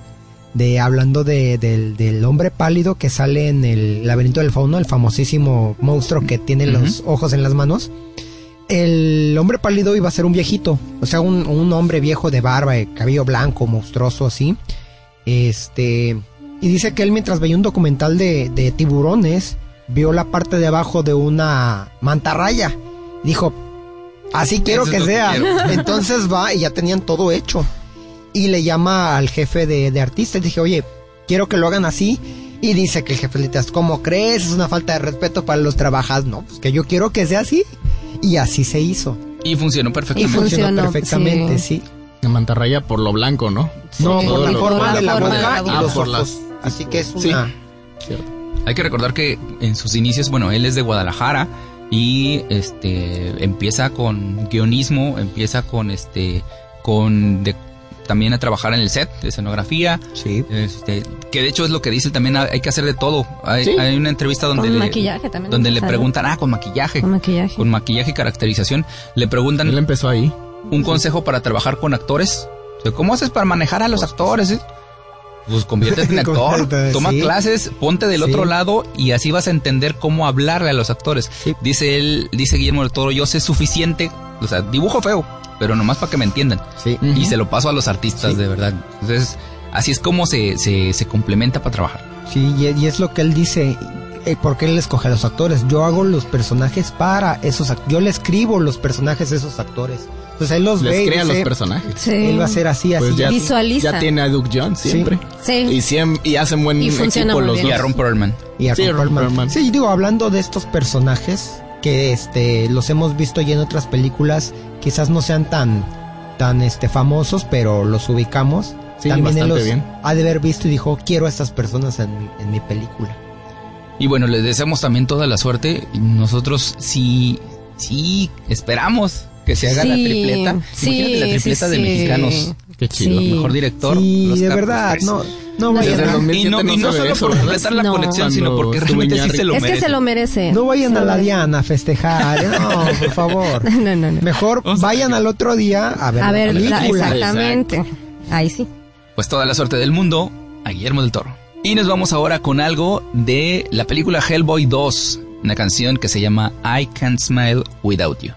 [SPEAKER 5] de hablando de, del, del hombre pálido que sale en el laberinto del fauno el famosísimo monstruo que tiene los ojos en las manos el hombre pálido iba a ser un viejito, o sea, un, un hombre viejo de barba, de cabello blanco, monstruoso así. Este, y dice que él mientras veía un documental de, de tiburones, vio la parte de abajo de una mantarraya. Dijo, así quiero
[SPEAKER 1] Eso
[SPEAKER 5] que sea. Entonces va y ya tenían todo hecho. Y le llama al jefe de, de artistas. Dije, oye, quiero que lo hagan así. Y dice que el jefe le dice, ¿cómo crees? Es una falta de respeto para los trabajadores. No, pues que yo quiero que sea así. Y así se hizo.
[SPEAKER 11] Y funcionó
[SPEAKER 5] Y
[SPEAKER 11] perfectamente.
[SPEAKER 5] funcionó,
[SPEAKER 3] funcionó,
[SPEAKER 5] perfectamente, sí.
[SPEAKER 4] La mantarraya por lo blanco, ¿no?
[SPEAKER 5] No,
[SPEAKER 3] Sí,
[SPEAKER 5] por la
[SPEAKER 4] lo-
[SPEAKER 5] forma de la boca y los
[SPEAKER 4] Ah, por
[SPEAKER 5] ojos.
[SPEAKER 4] las-
[SPEAKER 5] Así que es
[SPEAKER 4] Sí.
[SPEAKER 5] una...
[SPEAKER 4] Cierto.
[SPEAKER 11] Hay que recordar que en sus inicios, bueno, él es de Guadalajara y este empieza con guionismo, empieza con este con de- también a trabajar en el set de escenografía,
[SPEAKER 5] Sí.
[SPEAKER 11] este, que de hecho es lo que dice también hay que hacer de todo. Hay,
[SPEAKER 4] Sí.
[SPEAKER 11] hay una entrevista donde
[SPEAKER 3] Con
[SPEAKER 11] le,
[SPEAKER 3] maquillaje también.
[SPEAKER 11] donde le preguntan, ah, con maquillaje,
[SPEAKER 3] Con maquillaje.
[SPEAKER 11] con maquillaje y caracterización, le preguntan
[SPEAKER 4] Él empezó ahí.
[SPEAKER 11] un consejo para trabajar con actores. O sea, ¿Cómo haces para manejar a los actores? eh? Pues conviértete en actor, toma
[SPEAKER 5] sí.
[SPEAKER 11] clases, ponte del
[SPEAKER 5] Sí.
[SPEAKER 11] otro lado y así vas a entender cómo hablarle a los actores.
[SPEAKER 5] Sí.
[SPEAKER 11] Dice él, dice Guillermo del Toro, yo sé suficiente, o sea, dibujo feo, pero nomás para que me entiendan.
[SPEAKER 5] Sí.
[SPEAKER 11] Y se lo paso a los artistas,
[SPEAKER 5] Sí.
[SPEAKER 11] de verdad. Entonces, así es como se, se, se complementa para trabajar.
[SPEAKER 5] Sí, y, es lo que él dice. eh, porque él escoge a los actores. Yo hago los personajes para esos actores. Yo le escribo los personajes a esos actores. Entonces él los ve
[SPEAKER 4] Les
[SPEAKER 5] y
[SPEAKER 4] crea los
[SPEAKER 5] dice,
[SPEAKER 4] personajes.
[SPEAKER 3] Sí.
[SPEAKER 5] Él va a ser así, así.
[SPEAKER 4] Pues ya.
[SPEAKER 3] Visualiza.
[SPEAKER 4] ya tiene a Duke Jones siempre.
[SPEAKER 3] Sí.
[SPEAKER 4] Y, siem- y hacen buen
[SPEAKER 3] Y
[SPEAKER 4] equipo los
[SPEAKER 3] bien.
[SPEAKER 11] Y
[SPEAKER 4] dos.
[SPEAKER 11] a Ron Perlman.
[SPEAKER 5] Y a
[SPEAKER 4] Sí,
[SPEAKER 5] Ron
[SPEAKER 4] Ron
[SPEAKER 5] Perlman.
[SPEAKER 4] Perlman.
[SPEAKER 5] Sí, digo, hablando de estos personajes que este los hemos visto ya en otras películas, quizás no sean tan tan este famosos, pero los ubicamos.
[SPEAKER 4] Sí,
[SPEAKER 5] También él
[SPEAKER 4] bastante
[SPEAKER 5] los
[SPEAKER 4] bien.
[SPEAKER 5] ha de haber visto y dijo, quiero a estas personas en mi, en mi película.
[SPEAKER 11] Y bueno, les deseamos también toda la suerte. Y Nosotros sí, sí, esperamos que se haga la tripleta.
[SPEAKER 3] sí,
[SPEAKER 11] Imagínate la tripleta
[SPEAKER 3] sí,
[SPEAKER 11] de
[SPEAKER 3] sí.
[SPEAKER 11] mexicanos.
[SPEAKER 4] Qué chido.
[SPEAKER 3] Sí.
[SPEAKER 11] Mejor director.
[SPEAKER 5] sí,
[SPEAKER 11] los
[SPEAKER 5] de verdad, no. No vayan, a,
[SPEAKER 4] 2007
[SPEAKER 11] Y no,
[SPEAKER 4] no
[SPEAKER 11] y no
[SPEAKER 4] se ve
[SPEAKER 11] solo
[SPEAKER 4] eso,
[SPEAKER 11] por completar la
[SPEAKER 3] No.
[SPEAKER 11] colección, sino porque realmente sí se lo
[SPEAKER 3] Es que
[SPEAKER 11] merece.
[SPEAKER 3] se lo merece.
[SPEAKER 5] no vayan a la
[SPEAKER 3] merece.
[SPEAKER 5] Diana a festejar, ¿eh? no, por favor.
[SPEAKER 3] No, no, no.
[SPEAKER 5] Mejor vayan al otro día a ver,
[SPEAKER 3] A ver,
[SPEAKER 5] la
[SPEAKER 3] la-
[SPEAKER 5] película.
[SPEAKER 3] exactamente. Ahí sí.
[SPEAKER 11] Pues toda la suerte del mundo a Guillermo del Toro. Y nos vamos ahora con algo de la película Hellboy 2, una canción que se llama I Can't Smile Without. You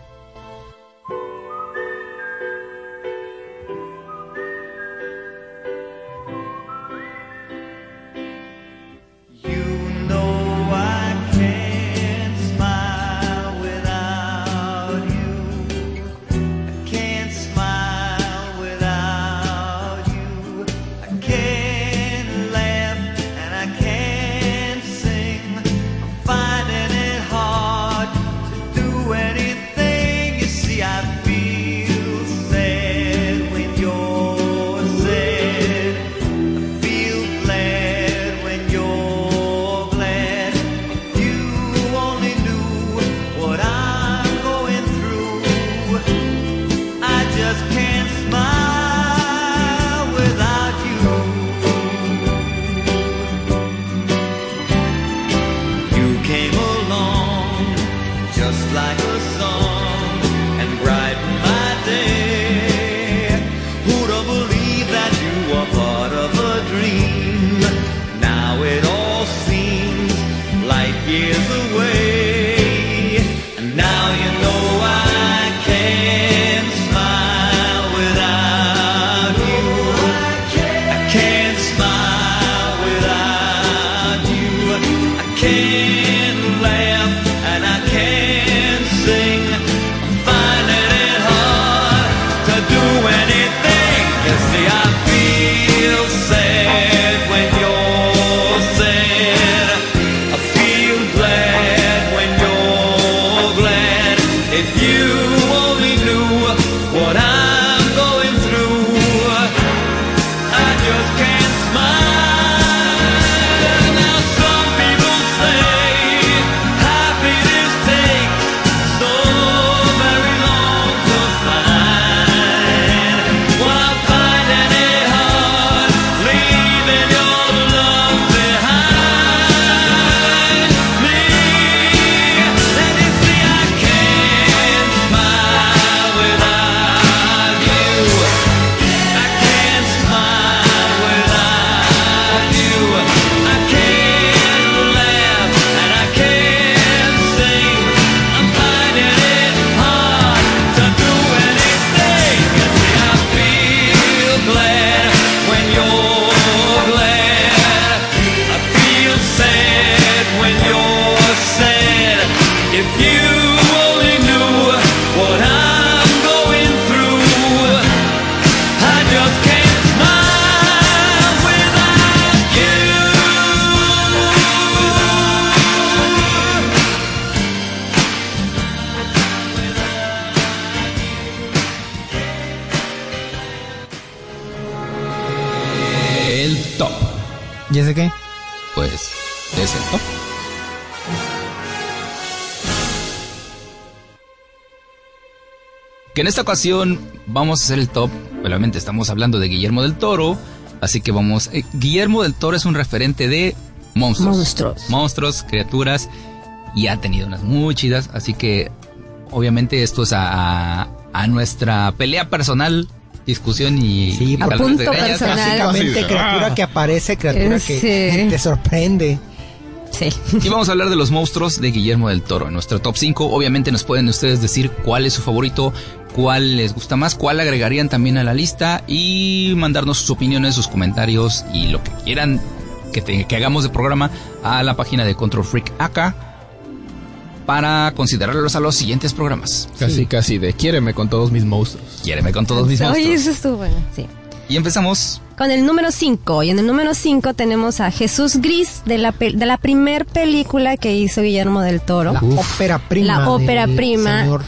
[SPEAKER 1] en esta ocasión vamos a hacer el top. Obviamente estamos hablando de Guillermo del Toro. Así que vamos. eh, Guillermo del Toro es un referente de monstruos.
[SPEAKER 3] Monstruos.
[SPEAKER 1] Monstruos, criaturas. Y ha tenido unas muy chidas. Así que obviamente esto es a, a- a nuestra pelea personal, discusión y.
[SPEAKER 5] Sí,
[SPEAKER 1] y
[SPEAKER 5] a
[SPEAKER 3] punto personal.
[SPEAKER 5] Básicamente,
[SPEAKER 6] Ah.
[SPEAKER 5] criatura que aparece, criatura que
[SPEAKER 3] sí.
[SPEAKER 5] te sorprende.
[SPEAKER 3] Sí.
[SPEAKER 1] Y vamos a hablar de los monstruos de Guillermo del Toro. En nuestro top 5, obviamente nos pueden ustedes decir cuál es su favorito, cuál les gusta más, cuál agregarían también a la lista y mandarnos sus opiniones, sus comentarios y lo que quieran que, te- que hagamos de programa a la página de Control Freak acá para considerarlos a los siguientes programas.
[SPEAKER 6] Casi, casi de quiéreme con todos mis monstruos.
[SPEAKER 1] Quiéreme con todos mis
[SPEAKER 3] Oye,
[SPEAKER 1] monstruos.
[SPEAKER 3] eso estuvo bueno. Sí.
[SPEAKER 1] Y empezamos.
[SPEAKER 3] Con el número 5. Y en el número 5 tenemos a Jesús Gris de la, pe- de la primer película que hizo Guillermo del Toro.
[SPEAKER 5] La ópera prima.
[SPEAKER 3] La ópera prima.
[SPEAKER 5] señor.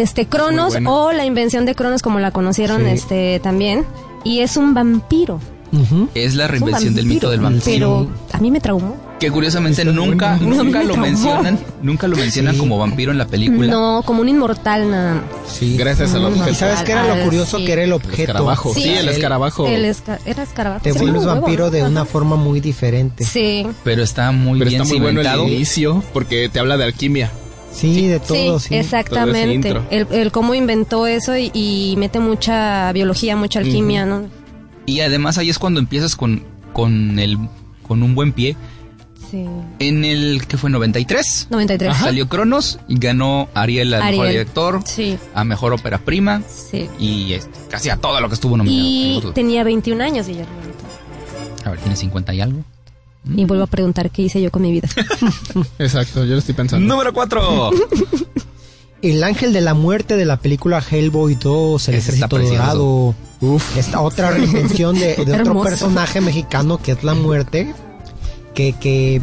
[SPEAKER 3] Este, Cronos o la invención de Cronos como la conocieron
[SPEAKER 5] Sí.
[SPEAKER 3] este también. Y es un vampiro.
[SPEAKER 5] Ujú.
[SPEAKER 1] Es la
[SPEAKER 3] Es un
[SPEAKER 1] reinvención del mito del vampiro.
[SPEAKER 3] Pero a mí me traumó.
[SPEAKER 1] Que curiosamente nunca,
[SPEAKER 6] bueno.
[SPEAKER 1] nunca
[SPEAKER 3] Me
[SPEAKER 1] lo
[SPEAKER 3] traumó.
[SPEAKER 1] mencionan, nunca lo mencionan
[SPEAKER 5] Sí.
[SPEAKER 1] como vampiro en la película.
[SPEAKER 3] No, como un inmortal nada más.
[SPEAKER 5] Sí.
[SPEAKER 6] Gracias al
[SPEAKER 3] Mm.
[SPEAKER 6] objeto.
[SPEAKER 5] ¿Y sabes qué era lo curioso?
[SPEAKER 3] sí.
[SPEAKER 5] Que era el
[SPEAKER 6] El
[SPEAKER 5] objeto.
[SPEAKER 6] escarabajo.
[SPEAKER 3] Sí.
[SPEAKER 6] Sí, el
[SPEAKER 5] El-
[SPEAKER 6] escarabajo.
[SPEAKER 3] El esca- era escarabajo.
[SPEAKER 5] Te
[SPEAKER 3] Sí,
[SPEAKER 5] vuelves vampiro de una forma muy diferente.
[SPEAKER 3] Sí.
[SPEAKER 1] Pero está muy
[SPEAKER 6] Pero
[SPEAKER 1] bien
[SPEAKER 6] está muy bueno el inicio porque te habla de alquimia.
[SPEAKER 5] Sí, de todo,
[SPEAKER 3] sí,
[SPEAKER 5] sí.
[SPEAKER 3] exactamente.
[SPEAKER 6] Todo
[SPEAKER 3] El, el cómo inventó eso y, y mete mucha biología, mucha alquimia, ¿no?
[SPEAKER 1] Y además ahí es cuando empiezas con, con el con un buen pie.
[SPEAKER 3] Sí.
[SPEAKER 1] En el que fue 93
[SPEAKER 3] 93.
[SPEAKER 1] salió Cronos y ganó Ariel al mejor director,
[SPEAKER 3] Sí,
[SPEAKER 1] a mejor ópera prima
[SPEAKER 3] sí.
[SPEAKER 1] y este, casi a todo lo que estuvo nominado.
[SPEAKER 3] Y tenía 21 años Guillermo.
[SPEAKER 1] A ver, tiene 50 y algo.
[SPEAKER 3] Y vuelvo a preguntar qué hice yo con mi vida.
[SPEAKER 6] Exacto, yo lo estoy pensando.
[SPEAKER 1] Número 4.
[SPEAKER 5] El ángel de la muerte de la película Hellboy 2, El ejército dorado.
[SPEAKER 6] Uf.
[SPEAKER 5] Esta otra reinvención de, de otro personaje mexicano que es la muerte. Que, que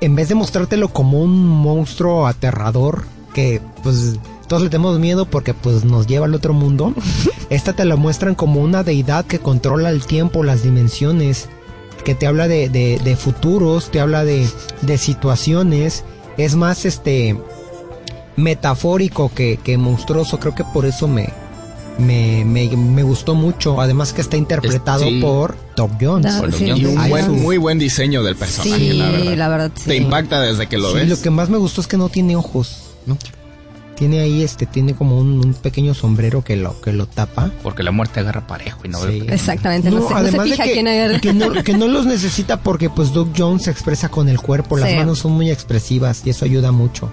[SPEAKER 5] en vez de mostrártelo como un monstruo aterrador, que pues todos le tenemos miedo porque pues nos lleva al otro mundo, esta te la muestran como una deidad que controla el tiempo, las dimensiones, que te habla de, de- de futuros, te habla de, de situaciones, es más este metafórico que, que monstruoso, creo que por eso me, me, me, me gustó mucho, además que está interpretado
[SPEAKER 6] sí.
[SPEAKER 5] por Doc Jones.
[SPEAKER 1] Por
[SPEAKER 3] sí.
[SPEAKER 6] Y un buen, muy buen diseño del personaje,
[SPEAKER 3] Sí,
[SPEAKER 6] la verdad.
[SPEAKER 3] la verdad, sí.
[SPEAKER 6] Te impacta desde que lo
[SPEAKER 5] Sí,
[SPEAKER 6] ves.
[SPEAKER 5] lo que más me gustó es que no tiene ojos.
[SPEAKER 6] No.
[SPEAKER 5] Tiene ahí este, tiene como un, un pequeño sombrero que lo, que lo tapa.
[SPEAKER 1] Porque la muerte agarra parejo y no
[SPEAKER 5] Sí.
[SPEAKER 3] Exactamente, no,
[SPEAKER 5] No,
[SPEAKER 3] se, no se
[SPEAKER 5] además de
[SPEAKER 3] fija
[SPEAKER 5] que,
[SPEAKER 3] quién agarra.
[SPEAKER 5] que no, que no los necesita porque pues Doug Jones se expresa con el cuerpo, las
[SPEAKER 3] Sí.
[SPEAKER 5] manos son muy expresivas y eso ayuda mucho.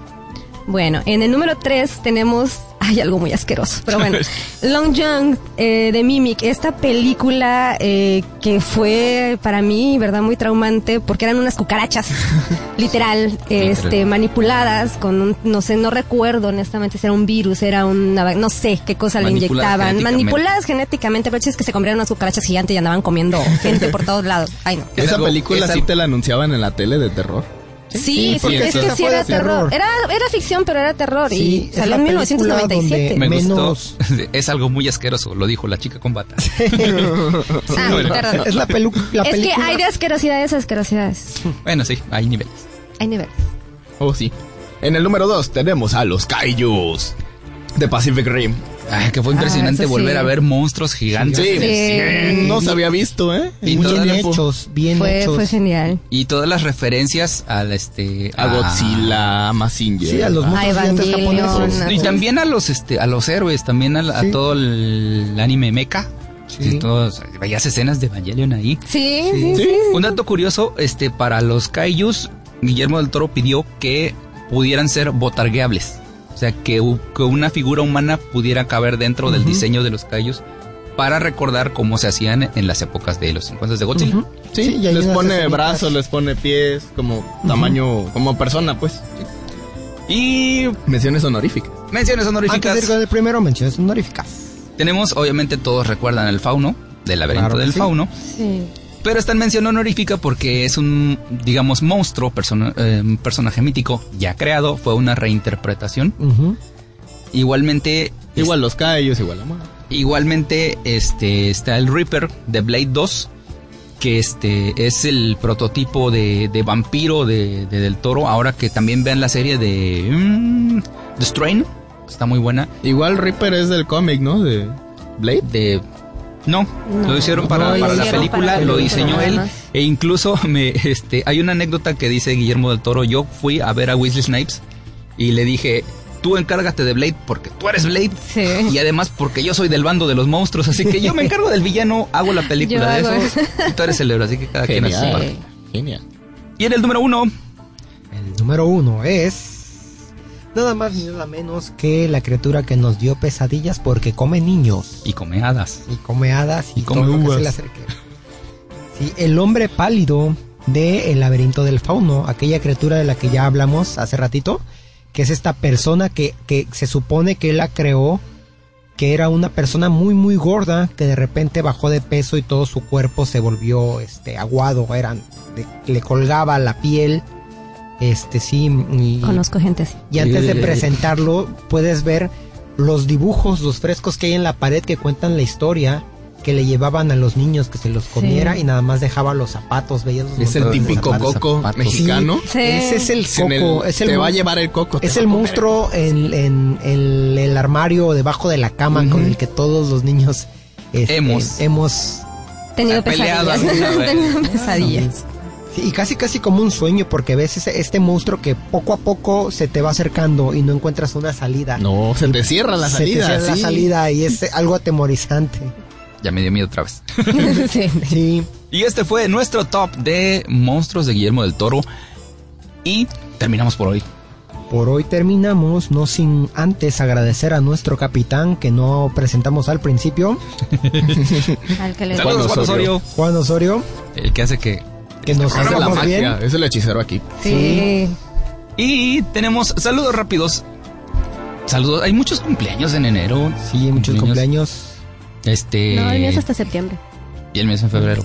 [SPEAKER 3] Bueno, en el número 3 tenemos. Hay algo muy asqueroso, pero bueno. Long Young eh, de Mimic, esta película eh, que fue para mí, ¿verdad? Muy traumante porque eran unas cucarachas, literal, este, manipuladas con un, no sé, no recuerdo honestamente si era un virus, era una, no sé qué cosa le inyectaban.
[SPEAKER 1] genéticamente.
[SPEAKER 3] Manipuladas genéticamente, pero es que se comieron unas cucarachas gigantes y andaban comiendo gente por todos lados. Ay, no.
[SPEAKER 1] Es
[SPEAKER 6] Esa película sí te la anunciaban en la tele de terror.
[SPEAKER 3] Sí,
[SPEAKER 5] Sí, porque
[SPEAKER 3] es que sí era terror.
[SPEAKER 5] terror.
[SPEAKER 3] Era, era ficción, pero era terror.
[SPEAKER 5] Sí,
[SPEAKER 3] y salió en
[SPEAKER 5] película
[SPEAKER 3] 1997.
[SPEAKER 1] Me
[SPEAKER 5] Menos-
[SPEAKER 1] gustó. Es algo muy asqueroso, lo dijo la chica con bata.
[SPEAKER 3] Ah,
[SPEAKER 1] Bueno.
[SPEAKER 3] perdón.
[SPEAKER 5] Es la, pelu- la
[SPEAKER 3] es que hay de asquerosidades a asquerosidades.
[SPEAKER 1] Bueno, sí, hay niveles.
[SPEAKER 3] Hay niveles.
[SPEAKER 6] Oh, sí. En el número 2 tenemos a los Kaijus de Pacific Rim.
[SPEAKER 1] Ay, que fue
[SPEAKER 3] Ah,
[SPEAKER 1] impresionante
[SPEAKER 3] sí.
[SPEAKER 1] volver a ver monstruos gigantes.
[SPEAKER 6] Sí, no se había visto, ¿eh?
[SPEAKER 1] Y
[SPEAKER 5] bien
[SPEAKER 6] tiempo.
[SPEAKER 5] hechos, bien
[SPEAKER 3] Fue,
[SPEAKER 5] hechos.
[SPEAKER 3] fue genial.
[SPEAKER 1] Y todas las referencias al este
[SPEAKER 6] A Godzilla, a Mazinger.
[SPEAKER 5] Sí, a los
[SPEAKER 6] Ah,
[SPEAKER 5] monstruos gigantes japoneses.
[SPEAKER 1] Y también a los este a los héroes, también a, la- a todo el anime mecha.
[SPEAKER 5] Sí.
[SPEAKER 1] Sí, todos, veías escenas de Evangelion ahí.
[SPEAKER 3] Sí, sí, sí.
[SPEAKER 6] Sí.
[SPEAKER 1] Un dato curioso, este para los kaijus, Guillermo del Toro pidió que pudieran ser botargueables. O sea, que, que una figura humana pudiera caber dentro del diseño de los kaijus para recordar cómo se hacían en las épocas de los 50 de Godzilla.
[SPEAKER 5] Ujú.
[SPEAKER 6] Sí,
[SPEAKER 5] Sí, y hay
[SPEAKER 6] les pone brazos, les pone pies, como tamaño, como persona, pues.
[SPEAKER 1] Y
[SPEAKER 6] Menciones honoríficas.
[SPEAKER 1] menciones
[SPEAKER 5] Antes de
[SPEAKER 1] honoríficas.
[SPEAKER 5] ir con el primero, menciones honoríficas.
[SPEAKER 1] Tenemos, obviamente, todos recuerdan el fauno, del laberinto
[SPEAKER 5] Claro
[SPEAKER 1] del
[SPEAKER 5] sí.
[SPEAKER 1] fauno.
[SPEAKER 3] Sí.
[SPEAKER 1] Pero está en mención honorífica porque es un, digamos, monstruo, persona- eh, un personaje mítico ya creado. Fue una reinterpretación. Igualmente,
[SPEAKER 6] Igual los Kaijus, igual la muerte.
[SPEAKER 1] igualmente, este, está el Reaper de Blade 2. que este es el prototipo de, de vampiro de, de Del Toro. Ahora que también vean la serie de mm, The Strain, está muy buena.
[SPEAKER 6] Igual Reaper es del cómic, ¿no? De Blade.
[SPEAKER 1] De no,
[SPEAKER 3] No,
[SPEAKER 1] lo hicieron para,
[SPEAKER 3] no,
[SPEAKER 1] la película,
[SPEAKER 3] para la
[SPEAKER 1] lo diseñó él e incluso me este hay una anécdota que dice Guillermo del Toro, yo fui a ver a Wesley Snipes y le dije, "Tú encárgate de Blade porque tú eres Blade."
[SPEAKER 3] Sí.
[SPEAKER 1] Y además porque yo soy del bando de los monstruos, así que yo me encargo del villano, hago la película
[SPEAKER 3] Yo
[SPEAKER 1] de eso. Y tú eres el héroe, así que cada quien hace su
[SPEAKER 6] Genial.
[SPEAKER 1] parte.
[SPEAKER 6] Genial.
[SPEAKER 1] Y en el número uno,
[SPEAKER 5] El número uno es nada más ni nada menos que la criatura que nos dio pesadillas porque come niños
[SPEAKER 1] y come hadas.
[SPEAKER 5] y come hadas y,
[SPEAKER 1] Y come
[SPEAKER 5] todo lo que
[SPEAKER 1] uvas.
[SPEAKER 5] se le. Sí, el hombre pálido de El laberinto del fauno, aquella criatura de la que ya hablamos hace ratito, que es esta persona que, que se supone que él la creó, que era una persona muy muy gorda, que de repente bajó de peso y todo su cuerpo se volvió este aguado, eran, le, le colgaba la piel, este sí, y,
[SPEAKER 3] Conozco gente así.
[SPEAKER 5] y antes de presentarlo, puedes ver los dibujos, los frescos que hay en la pared que cuentan la historia que le llevaban a los niños que se los comiera y nada más dejaba los zapatos, veías los
[SPEAKER 6] Es el típico
[SPEAKER 5] zapatos.
[SPEAKER 6] coco
[SPEAKER 1] zapatos.
[SPEAKER 6] mexicano.
[SPEAKER 5] Sí,
[SPEAKER 3] Sí.
[SPEAKER 5] Ese es el
[SPEAKER 6] En el-
[SPEAKER 5] coco, es el
[SPEAKER 6] te va a llevar el coco.
[SPEAKER 5] es el monstruo en, en- en el armario debajo de la cama con el que todos los niños este,
[SPEAKER 1] Hemos.
[SPEAKER 5] hemos
[SPEAKER 3] Tenido
[SPEAKER 1] peleado.
[SPEAKER 3] Tenido pesadillas.
[SPEAKER 5] Sí, y casi casi como un sueño porque ves ese, este monstruo que poco a poco se te va acercando y no encuentras una salida.
[SPEAKER 6] No, se te cierra la
[SPEAKER 5] Se te
[SPEAKER 6] salida.
[SPEAKER 5] cierra la salida y es algo atemorizante.
[SPEAKER 1] Ya me dio miedo otra vez.
[SPEAKER 3] Sí.
[SPEAKER 5] Sí,
[SPEAKER 1] Y este fue nuestro top de monstruos de Guillermo del Toro. Y terminamos por hoy.
[SPEAKER 5] por hoy terminamos, no sin antes agradecer a nuestro capitán que no presentamos al principio,
[SPEAKER 3] Al que le
[SPEAKER 1] Saludos, Juan Osorio.
[SPEAKER 5] Juan Osorio,
[SPEAKER 1] El que hace que
[SPEAKER 5] que nos
[SPEAKER 6] Hace la magia.
[SPEAKER 5] bien.
[SPEAKER 6] Es el hechicero aquí.
[SPEAKER 3] Sí.
[SPEAKER 1] Y tenemos saludos rápidos. Saludos. Hay muchos cumpleaños en enero.
[SPEAKER 5] Sí, muchos cumpleaños.
[SPEAKER 1] Este.
[SPEAKER 3] No, el mío es hasta septiembre.
[SPEAKER 1] Y el mes en febrero.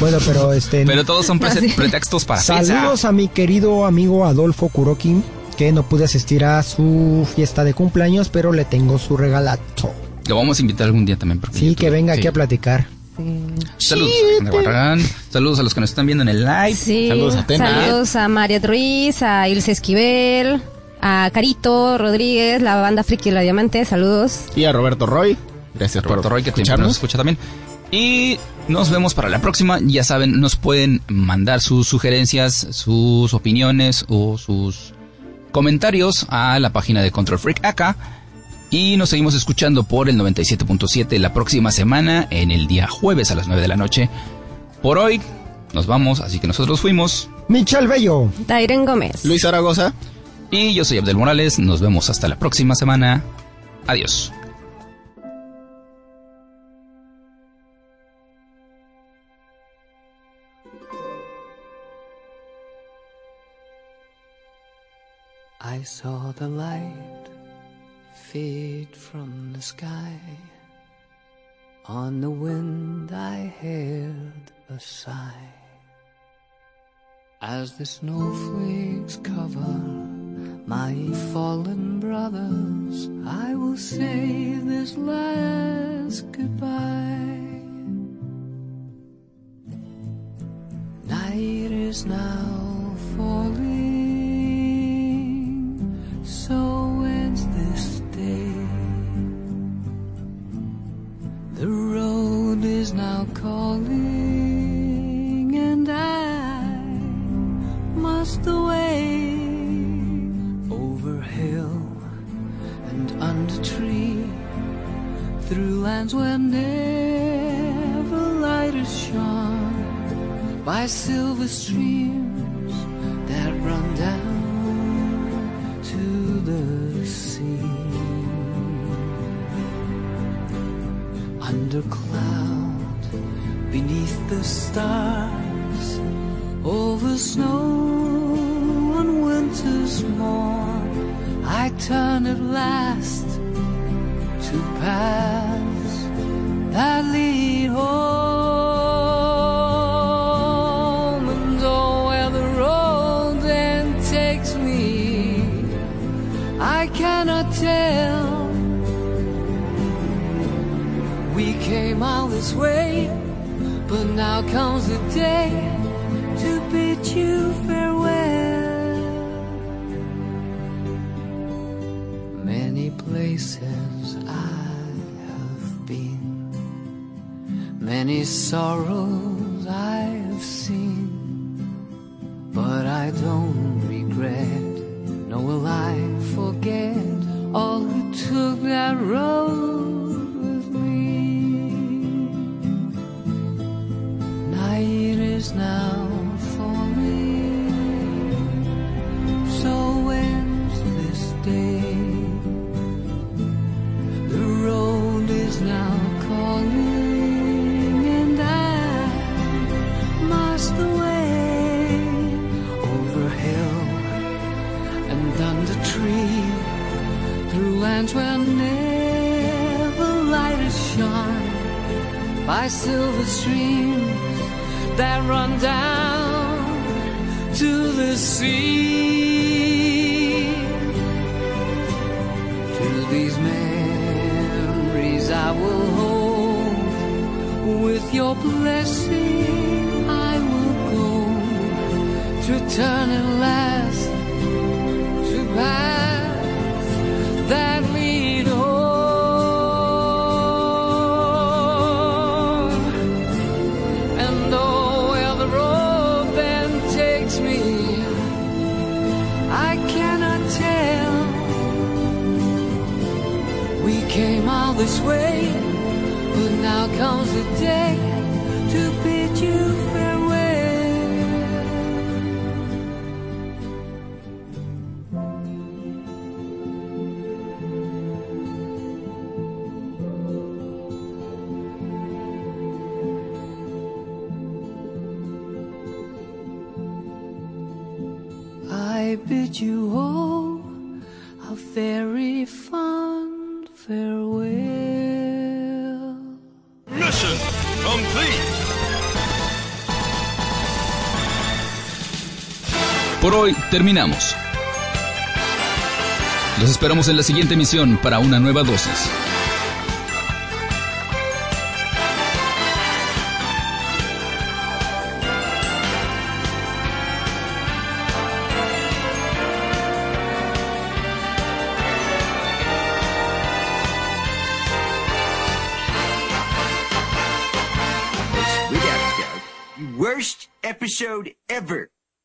[SPEAKER 5] Bueno, pero este
[SPEAKER 1] Pero todos son pretextos para
[SPEAKER 5] saludos a mi querido amigo Adolfo Kuroki, que no pude asistir a su fiesta de cumpleaños, pero le tengo su regalato.
[SPEAKER 1] Lo vamos a invitar algún día también. porque
[SPEAKER 5] Sí, que venga
[SPEAKER 1] sí.
[SPEAKER 5] aquí a platicar.
[SPEAKER 1] Saludos a Alejandra Barragán. Saludos a los que nos están viendo en el live.
[SPEAKER 3] Sí.
[SPEAKER 6] Saludos a Tena.
[SPEAKER 3] Saludos a María Ruiz, a Ilse Esquivel, a Carito Rodríguez, la banda Friki y la Diamante. Saludos.
[SPEAKER 6] Y a Roberto Roy. Gracias
[SPEAKER 1] Roberto
[SPEAKER 6] por
[SPEAKER 1] Roy, que nos
[SPEAKER 6] escucharnos.
[SPEAKER 1] escucha también. Y nos vemos para la próxima. Ya saben, nos pueden mandar sus sugerencias, sus opiniones o sus comentarios a la página de Control Freak acá. Y nos seguimos escuchando por el 97.7 la próxima semana, en el día jueves a las 9 de la noche. Por hoy, nos vamos, así que nosotros fuimos.
[SPEAKER 5] Michel Bello.
[SPEAKER 3] Dairen Gómez.
[SPEAKER 6] Luis Zaragoza.
[SPEAKER 1] Y yo soy Abdel Morales. Nos vemos hasta la próxima semana. Adiós.
[SPEAKER 12] I saw the light from the sky. On the wind I heard a sigh. As the snowflakes cover my fallen brothers, I will say this last goodbye. Night is now falling, so is now calling, and I must away over hill and under tree, through lands where never light is shone by silver streams that run down to the sea. Under cloud, beneath the stars, over snow on winter's morn, I turn at last to paths that lead home. And oh, where the road then takes me, I cannot tell. We came all this way, now comes the day to bid you farewell. Many places I have been, many sorrows will hold. With your blessing, I will go to turn at last to paths that lead home. And oh, where the road then takes me, I cannot tell. We came all this way, comes the day
[SPEAKER 1] terminamos. Los esperamos en la siguiente emisión para una nueva dosis.